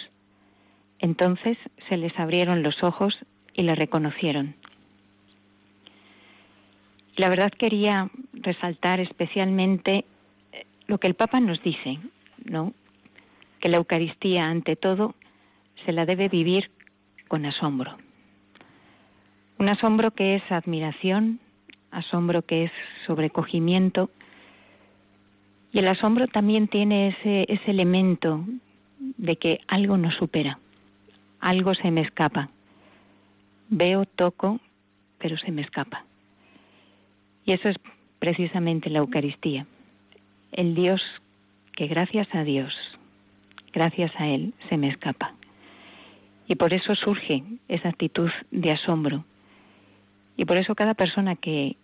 [SPEAKER 6] Entonces se les abrieron los ojos y le reconocieron. La verdad quería resaltar especialmente lo que el Papa nos dice, ¿no? Que la Eucaristía, ante todo, se la debe vivir con asombro. Un asombro que es admiración, asombro que es sobrecogimiento, y el asombro también tiene ese, ese elemento de que algo nos supera, algo se me escapa. Veo, toco, pero se me escapa. Y eso es precisamente la Eucaristía. El Dios que gracias a Dios, gracias a Él, se me escapa. Y por eso surge esa actitud de asombro. Y por eso cada persona que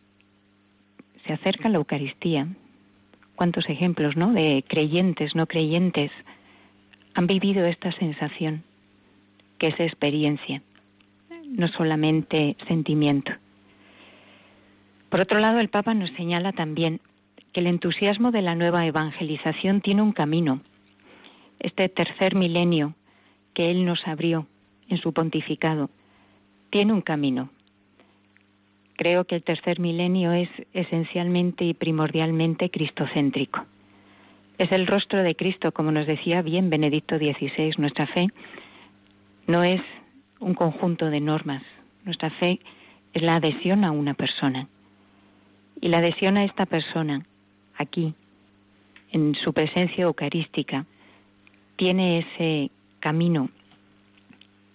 [SPEAKER 6] se acerca a la Eucaristía, cuántos ejemplos, ¿no? De creyentes, no creyentes, han vivido esta sensación, que es experiencia, no solamente sentimiento. Por otro lado, el Papa nos señala también que el entusiasmo de la nueva evangelización tiene un camino. Este tercer milenio que él nos abrió en su pontificado tiene un camino. Creo que el tercer milenio es esencialmente y primordialmente cristocéntrico. Es el rostro de Cristo, como nos decía bien Benedicto XVI. Nuestra fe no es un conjunto de normas. Nuestra fe es la adhesión a una persona. Y la adhesión a esta persona, aquí, en su presencia eucarística, tiene ese camino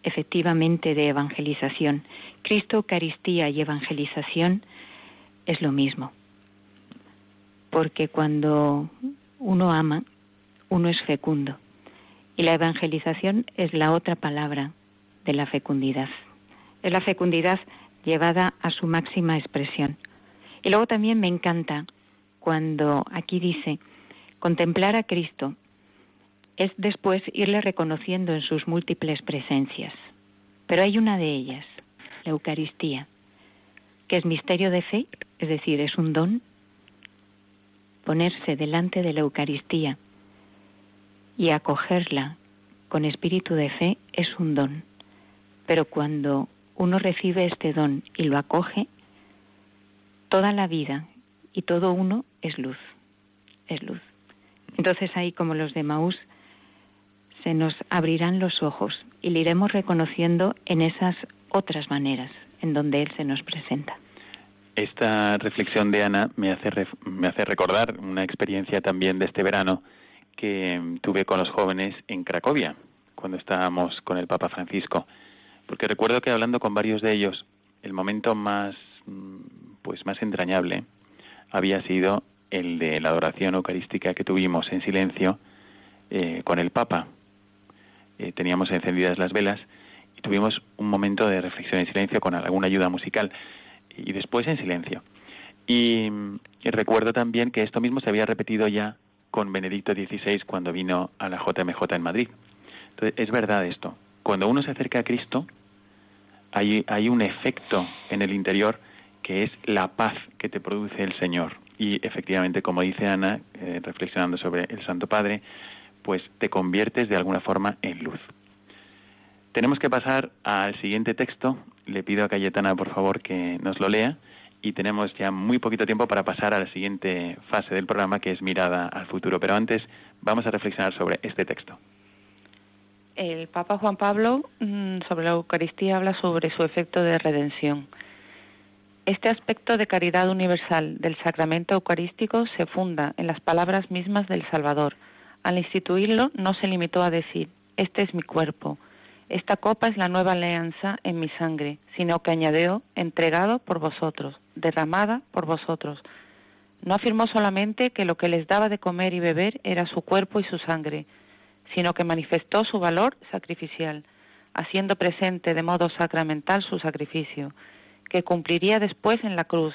[SPEAKER 6] efectivamente de evangelización. Cristo, Eucaristía y evangelización es lo mismo. Porque cuando uno ama, uno es fecundo. Y la evangelización es la otra palabra de la fecundidad. Es la fecundidad llevada a su máxima expresión. Y luego también me encanta cuando aquí dice, contemplar a Cristo es después irle reconociendo en sus múltiples presencias. Pero hay una de ellas, la Eucaristía, que es misterio de fe, es decir, es un don. Ponerse delante de la Eucaristía y acogerla con espíritu de fe es un don. Pero cuando uno recibe este don y lo acoge, toda la vida y todo uno es luz, es luz. Entonces ahí como los de Maús se nos abrirán los ojos y le iremos reconociendo en esas otras maneras en donde Él se nos presenta.
[SPEAKER 2] Esta reflexión de Ana me hace, me hace recordar una experiencia también de este verano que tuve con los jóvenes en Cracovia, cuando estábamos con el Papa Francisco, porque recuerdo que hablando con varios de ellos, el momento más, pues más entrañable había sido el de la adoración eucarística que tuvimos en silencio eh, con el Papa, eh, teníamos encendidas las velas y tuvimos un momento de reflexión en silencio con alguna ayuda musical y después en silencio. Y, recuerdo también que esto mismo se había repetido ya con Benedicto XVI cuando vino a la JMJ en Madrid. Entonces, es verdad esto. Cuando uno se acerca a Cristo, hay, hay un efecto en el interior que es la paz que te produce el Señor. Y efectivamente, como dice Ana, eh, reflexionando sobre el Santo Padre, pues te conviertes de alguna forma en luz. Tenemos que pasar al siguiente texto. Le pido a Cayetana, por favor, que nos lo lea. Y tenemos ya muy poquito tiempo para pasar a la siguiente fase del programa, que es mirada al futuro. Pero antes vamos a reflexionar sobre este texto.
[SPEAKER 3] El Papa Juan Pablo mm, sobre la Eucaristía habla sobre su efecto de redención. Este aspecto de caridad universal del sacramento eucarístico se funda en las palabras mismas del Salvador, al instituirlo no se limitó a decir, este es mi cuerpo, esta copa es la nueva alianza en mi sangre, sino que añadió, entregado por vosotros, derramada por vosotros. No afirmó solamente que lo que les daba de comer y beber era su cuerpo y su sangre, sino que manifestó su valor sacrificial, haciendo presente de modo sacramental su sacrificio, que cumpliría después en la cruz,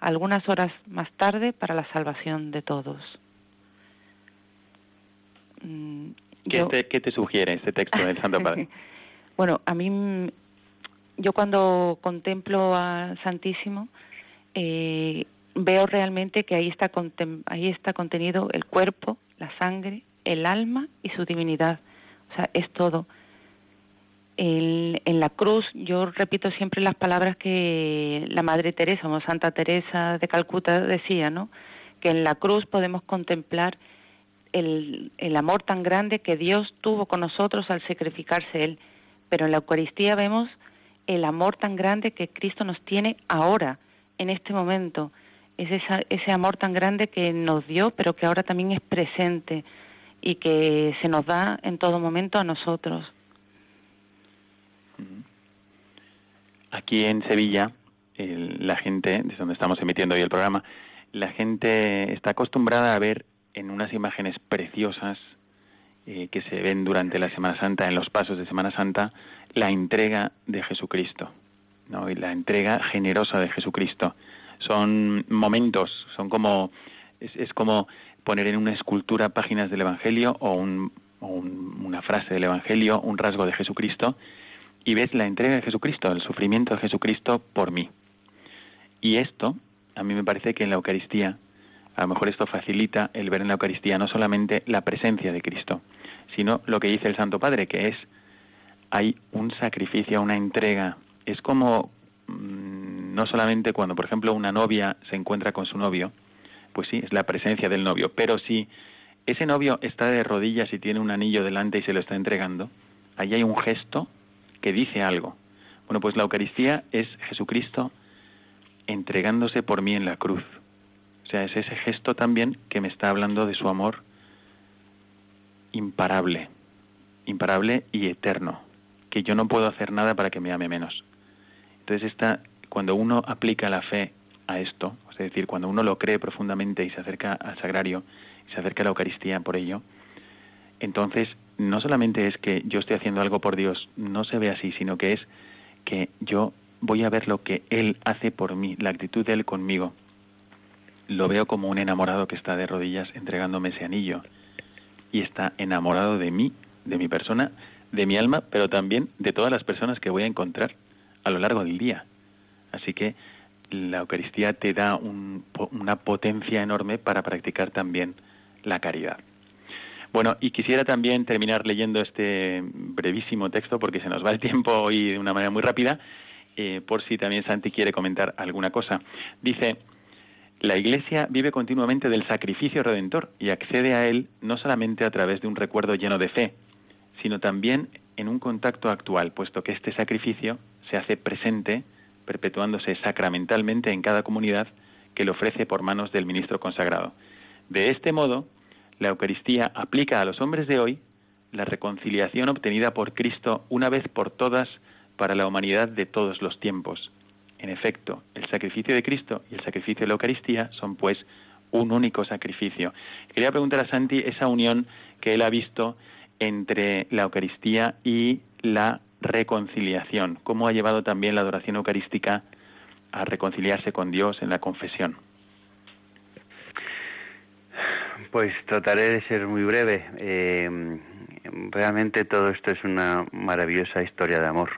[SPEAKER 3] algunas horas más tarde para la salvación de todos.
[SPEAKER 2] Mm, ¿Qué, te, sugiere este texto del Santo (laughs) Padre?
[SPEAKER 3] bueno, a mí, yo cuando contemplo al Santísimo, eh, veo realmente que ahí está, ahí está contenido el cuerpo, la sangre, el alma y su divinidad. O sea, es todo. En, la cruz, yo repito siempre las palabras que la Madre Teresa o Santa Teresa de Calcuta decía, ¿no? Que en la cruz podemos contemplar el, el amor tan grande que Dios tuvo con nosotros al sacrificarse Él. Pero en la Eucaristía vemos el amor tan grande que Cristo nos tiene ahora, en este momento. Es ese amor tan grande que nos dio, pero que ahora también es presente y que se nos da en todo momento a nosotros.
[SPEAKER 2] Aquí en Sevilla, la gente, desde donde estamos emitiendo hoy el programa, la gente está acostumbrada a ver en unas imágenes preciosas eh, que se ven durante la Semana Santa, en los pasos de Semana Santa, la entrega de Jesucristo, ¿no? y la entrega generosa de Jesucristo. Son momentos, son como, es, como poner en una escultura páginas del Evangelio o, una frase del Evangelio, un rasgo de Jesucristo, y ves la entrega de Jesucristo, el sufrimiento de Jesucristo por mí. Y esto, a mí me parece que en la Eucaristía a lo mejor esto facilita el ver en la Eucaristía no solamente la presencia de Cristo, sino lo que dice el Santo Padre, que es hay un sacrificio, una entrega es como mm, no solamente cuando, por ejemplo, una novia se encuentra con su novio, pues sí, es la presencia del novio, pero si ese novio está de rodillas y tiene un anillo delante y se lo está entregando, ahí hay un gesto que dice algo. Bueno, pues la Eucaristía es Jesucristo entregándose por mí en la cruz. O sea, es ese gesto también que me está hablando de su amor imparable, imparable y eterno, que yo no puedo hacer nada para que me ame menos. Entonces, esta, cuando uno aplica la fe a esto, es decir, cuando uno lo cree profundamente y se acerca al sagrario, y se acerca a la Eucaristía por ello, entonces no solamente es que yo estoy haciendo algo por Dios, no se ve así, sino que es que yo voy a ver lo que Él hace por mí, la actitud de Él conmigo. Lo veo como un enamorado que está de rodillas entregándome ese anillo y está enamorado de mí, de mi persona, de mi alma, pero también de todas las personas que voy a encontrar a lo largo del día. Así que la Eucaristía te da una potencia enorme para practicar también la caridad. Bueno, y quisiera también terminar leyendo este brevísimo texto porque se nos va el tiempo hoy de una manera muy rápida, eh, por si también Santi quiere comentar alguna cosa. Dice, la Iglesia vive continuamente del sacrificio redentor y accede a él no solamente a través de un recuerdo lleno de fe, sino también en un contacto actual, puesto que este sacrificio se hace presente, perpetuándose sacramentalmente en cada comunidad que lo ofrece por manos del ministro consagrado. De este modo, la Eucaristía aplica a los hombres de hoy la reconciliación obtenida por Cristo una vez por todas para la humanidad de todos los tiempos. En efecto, el sacrificio de Cristo y el sacrificio de la Eucaristía son pues un único sacrificio. Quería preguntar a Santi esa unión que él ha visto entre la Eucaristía y la reconciliación, cómo ha llevado también la adoración eucarística a reconciliarse con Dios en la confesión.
[SPEAKER 5] Pues trataré de ser muy breve. Eh, realmente todo esto es una maravillosa historia de amor.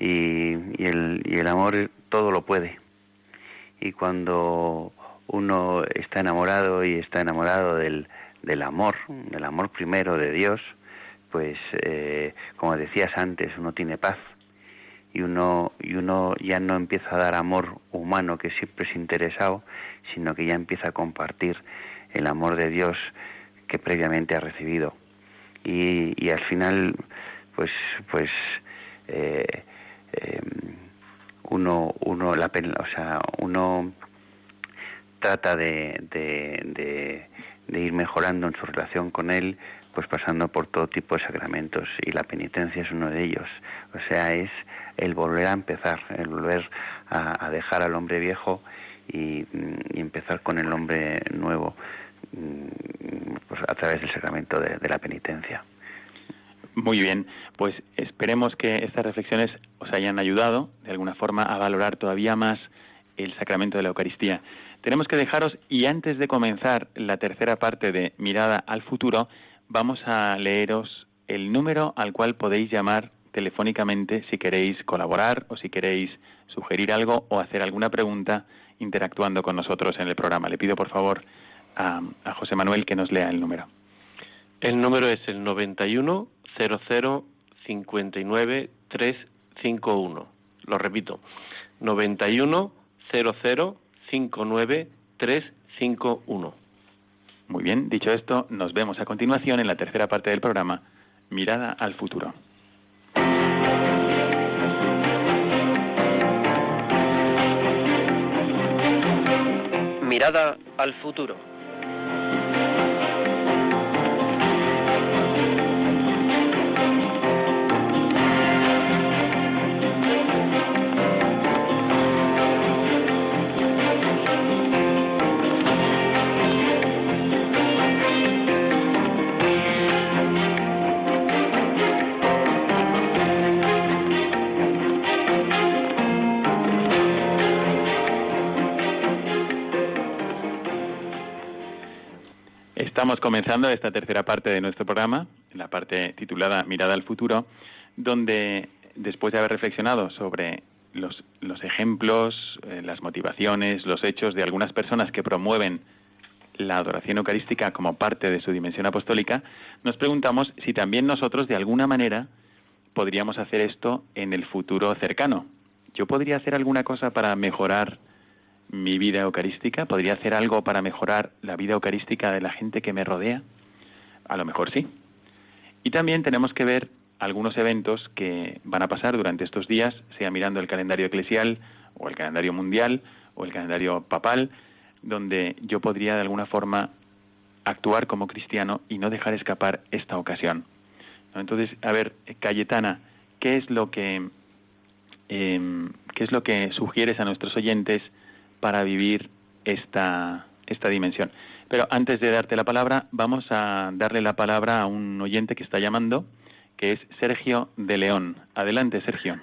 [SPEAKER 5] Y, el, y el amor todo lo puede. Y cuando uno está enamorado y está enamorado del, del amor, del amor primero de Dios, pues eh, como decías antes, uno tiene paz y uno, y uno ya no empieza a dar amor humano que siempre es interesado, sino que ya empieza a compartir el amor de Dios que previamente ha recibido. Y, al final, pues, pues eh, em, uno, uno, la, o sea, uno trata de, de, ir mejorando en su relación con Él, pues pasando por todo tipo de sacramentos y la penitencia es uno de ellos. O sea, es el volver a empezar, el volver a, dejar al hombre viejo y, empezar con el hombre nuevo. Mm, pues a través del sacramento de, la penitencia.
[SPEAKER 2] Muy bien, pues esperemos que estas reflexiones os hayan ayudado de alguna forma a valorar todavía más el sacramento de la Eucaristía. Tenemos que dejaros y antes de comenzar la tercera parte de Mirada al futuro, vamos a leeros el número al cual podéis llamar telefónicamente si queréis colaborar o si queréis sugerir algo o hacer alguna pregunta interactuando con nosotros en el programa. Le pido por favor a, José Manuel que nos lea el número.
[SPEAKER 4] El número es el 91 00 59 351. Lo repito, 91 00 59 351.
[SPEAKER 2] Muy bien, dicho esto, nos vemos a continuación en la tercera parte del programa, Mirada al futuro.
[SPEAKER 7] Mirada al futuro.
[SPEAKER 2] Estamos comenzando esta tercera parte de nuestro programa, la parte titulada Mirada al futuro, donde después de haber reflexionado sobre los, ejemplos, eh, las motivaciones, los hechos de algunas personas que promueven la adoración eucarística como parte de su dimensión apostólica, nos preguntamos si también nosotros de alguna manera podríamos hacer esto en el futuro cercano. ¿Yo podría hacer alguna cosa para mejorar mi vida eucarística? ¿Podría hacer algo para mejorar la vida eucarística de la gente que me rodea? A lo mejor sí. Y también tenemos que ver algunos eventos que van a pasar durante estos días, sea mirando el calendario eclesial o el calendario mundial o el calendario papal, donde yo podría de alguna forma actuar como cristiano y no dejar escapar esta ocasión. Entonces, a ver, Cayetana, ¿qué es lo que em, qué es lo que sugieres a nuestros oyentes para vivir esta esta dimensión? Pero antes de darte la palabra, vamos a darle la palabra a un oyente que está llamando, que es Sergio de León. Adelante, Sergio.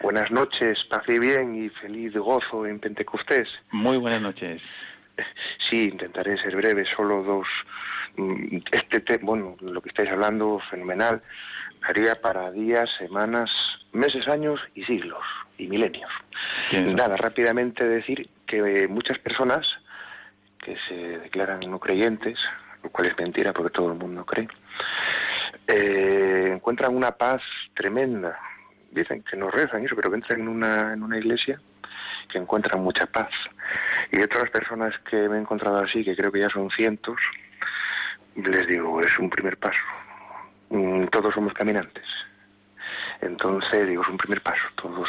[SPEAKER 8] Buenas noches, paz y bien y feliz gozo en Pentecostés.
[SPEAKER 2] Muy buenas noches.
[SPEAKER 8] Sí, intentaré ser breve, solo dos. Mm, este tema, bueno, lo que estáis hablando, fenomenal, haría para días, semanas, meses, años y siglos y milenios. Nada, rápidamente decir que muchas personas que se declaran no creyentes, lo cual es mentira porque todo el mundo cree, eh, encuentran una paz tremenda. Dicen que no rezan eso, pero que entran en una, en una iglesia que encuentran mucha paz. Y otras personas que me he encontrado así, que creo que ya son cientos, les digo, es un primer paso. Mm, todos somos caminantes. Entonces, digo, es un primer paso. Todos,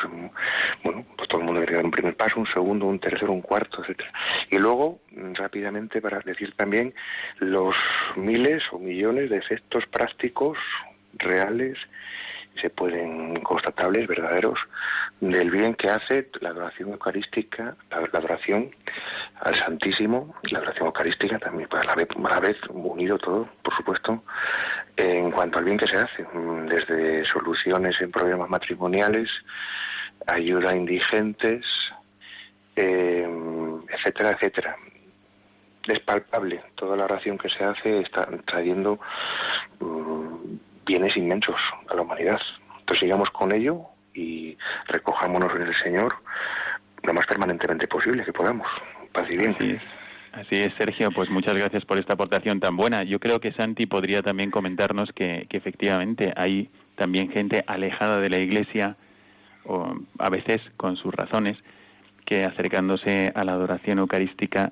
[SPEAKER 8] bueno, pues todo el mundo debe dar un primer paso, un segundo, un tercero, un cuarto, etcétera. Y luego, rápidamente, para decir también los miles o millones de efectos prácticos, reales, se pueden constatables, verdaderos, del bien que hace la adoración eucarística, la, adoración al Santísimo la adoración eucarística también, pues a la, vez, a la vez unido todo, por supuesto, en cuanto al bien que se hace, desde soluciones en problemas matrimoniales, ayuda a indigentes, em, etcétera, etcétera. Es palpable, toda la oración que se hace está trayendo mm, bienes inmensos a la humanidad. Entonces sigamos con ello y recojámonos en el Señor lo más permanentemente posible que podamos. Paz bien.
[SPEAKER 2] Así es. Sergio, pues muchas gracias por esta aportación tan buena. Yo creo que Santi podría también comentarnos que, que efectivamente hay también gente alejada de la Iglesia, o a veces con sus razones, que acercándose a la adoración eucarística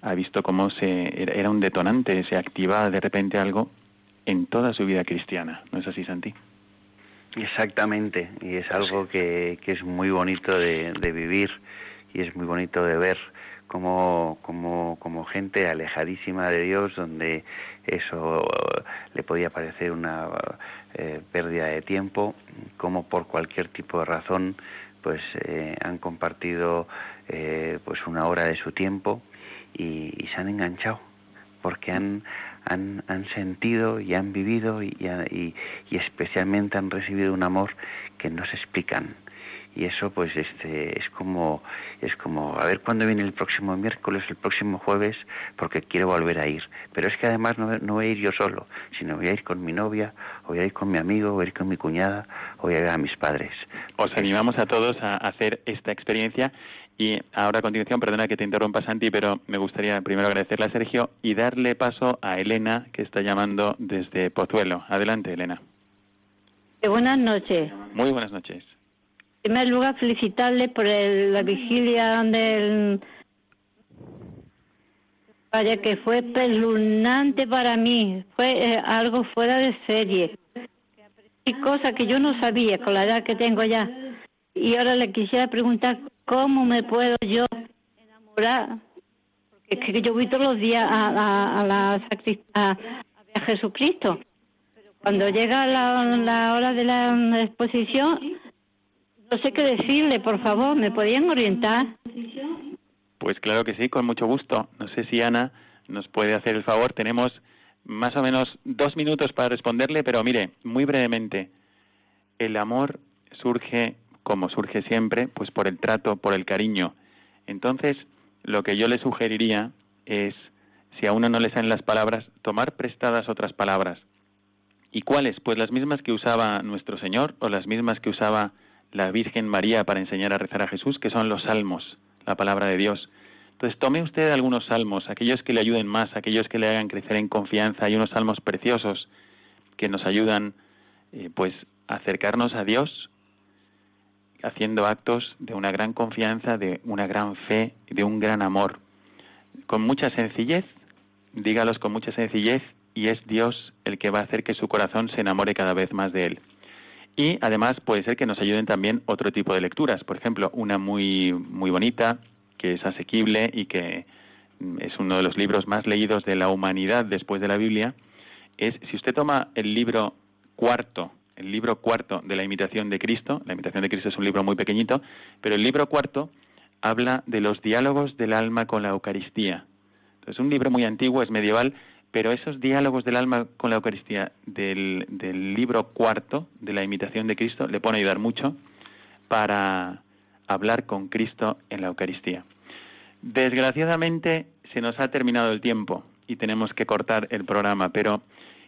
[SPEAKER 2] ha visto cómo se era un detonante, se activaba de repente algo en toda su vida cristiana. ¿No es así, Santi?
[SPEAKER 5] Exactamente, y es algo que, que es muy bonito de, vivir y es muy bonito de ver como, como, como gente alejadísima de Dios, donde eso le podía parecer una eh, pérdida de tiempo, como por cualquier tipo de razón, pues eh, han compartido eh, pues una hora de su tiempo y, y se han enganchado porque han, han, han sentido y han vivido y, y, y, especialmente han recibido un amor que no se explican y eso pues este es como es como a ver cuándo viene el próximo miércoles el próximo jueves porque quiero volver a ir pero es que además no, no voy a ir yo solo sino voy a ir con mi novia o voy a ir con mi amigo voy a ir con mi cuñada o voy a ir a mis padres
[SPEAKER 2] os animamos a todos a hacer esta experiencia y ahora a continuación, perdona que te interrumpa Santi, pero me gustaría primero agradecerle a Sergio y darle paso a Elena, que está llamando desde Pozuelo. Adelante, Elena.
[SPEAKER 9] Buenas noches.
[SPEAKER 2] Muy buenas noches.
[SPEAKER 9] En primer lugar, felicitarle por la vigilia del... Vaya que fue pelunante para mí, fue eh, algo fuera de serie. Y cosa que yo no sabía con la edad que tengo ya. Y ahora le quisiera preguntar ¿Cómo me puedo yo enamorar? Porque es que yo voy todos los días a, a, la a, a Jesucristo. Cuando llega la, la hora de la exposición, no sé qué decirle, por favor, ¿me podrían orientar?
[SPEAKER 2] Pues claro que sí, con mucho gusto. No sé si Ana nos puede hacer el favor. Tenemos más o menos dos minutos para responderle, pero mire, muy brevemente, el amor surge como surge siempre, pues por el trato, por el cariño. Entonces, lo que yo le sugeriría es, si a uno no le salen las palabras, tomar prestadas otras palabras. ¿Y cuáles? Pues las mismas que usaba nuestro Señor o las mismas que usaba la Virgen María para enseñar a rezar a Jesús, que son los salmos, la palabra de Dios. Entonces tome usted algunos salmos, aquellos que le ayuden más, aquellos que le hagan crecer en confianza. Hay unos salmos preciosos que nos ayudan, eh, pues, acercarnos a Dios haciendo actos de una gran confianza, de una gran fe, de un gran amor, con mucha sencillez, dígalos con mucha sencillez, y es Dios el que va a hacer que su corazón se enamore cada vez más de Él. Y además puede ser que nos ayuden también otro tipo de lecturas, por ejemplo, una muy, muy bonita, que es asequible y que es uno de los libros más leídos de la humanidad después de la Biblia, es si usted toma el libro cuarto el libro cuarto de la imitación de Cristo. La imitación de Cristo es un libro muy pequeñito, pero el libro cuarto habla de los diálogos del alma con la Eucaristía. Es un libro muy antiguo, es medieval, pero esos diálogos del alma con la Eucaristía del, del libro cuarto de la imitación de Cristo le a ayudar mucho para hablar con Cristo en la Eucaristía. Desgraciadamente se nos ha terminado el tiempo y tenemos que cortar el programa, pero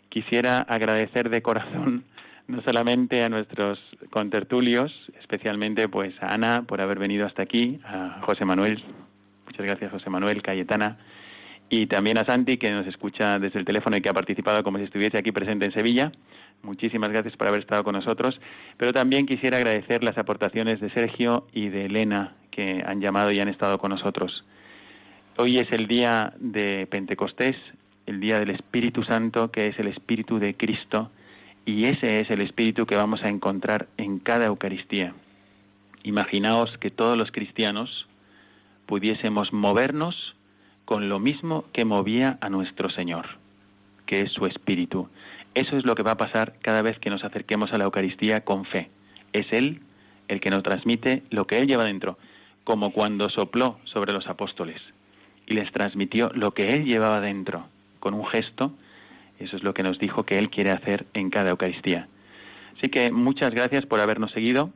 [SPEAKER 2] quisiera agradecer de corazón (laughs) no solamente a nuestros contertulios, especialmente pues a Ana por haber venido hasta aquí, a José Manuel, muchas gracias José Manuel, Cayetana, y también a Santi que nos escucha desde el teléfono y que ha participado como si estuviese aquí presente en Sevilla. Muchísimas gracias por haber estado con nosotros, pero también quisiera agradecer las aportaciones de Sergio y de Elena que han llamado y han estado con nosotros. Hoy es el día de Pentecostés, el día del Espíritu Santo, que es el Espíritu de Cristo, y ese es el espíritu que vamos a encontrar en cada Eucaristía. Imaginaos que todos los cristianos pudiésemos movernos con lo mismo que movía a nuestro Señor, que es su espíritu. Eso es lo que va a pasar cada vez que nos acerquemos a la Eucaristía con fe. Es Él el que nos transmite lo que Él lleva dentro, como cuando sopló sobre los apóstoles y les transmitió lo que Él llevaba dentro, con un gesto eso es lo que nos dijo que Él quiere hacer en cada Eucaristía. Así que muchas gracias por habernos seguido.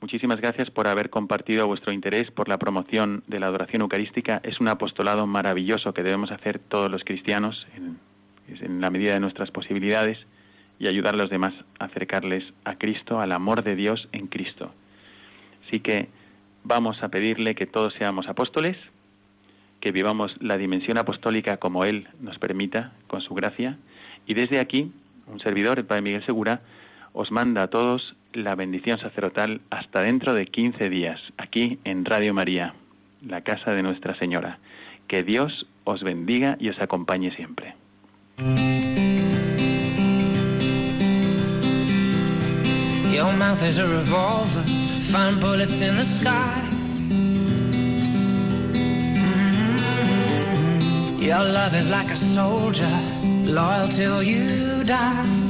[SPEAKER 2] Muchísimas gracias por haber compartido vuestro interés por la promoción de la adoración eucarística. Es un apostolado maravilloso que debemos hacer todos los cristianos en, la medida de nuestras posibilidades y ayudar a los demás a acercarles a Cristo, al amor de Dios en Cristo. Así que vamos a pedirle que todos seamos apóstoles, que vivamos la dimensión apostólica como Él nos permita, con su gracia, y desde aquí, un servidor, el Padre Miguel Segura, os manda a todos la bendición sacerdotal hasta dentro de 15 días, aquí en Radio María, la casa de Nuestra Señora. Que Dios os bendiga y os acompañe siempre.
[SPEAKER 10] Your mouth is a revolver, find bullets in the sky. Mm-hmm. Your love is like a soldier loyal till you die.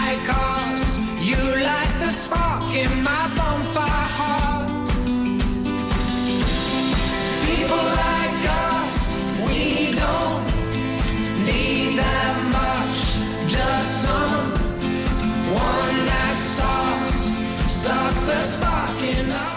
[SPEAKER 10] One that starts starts sparking up.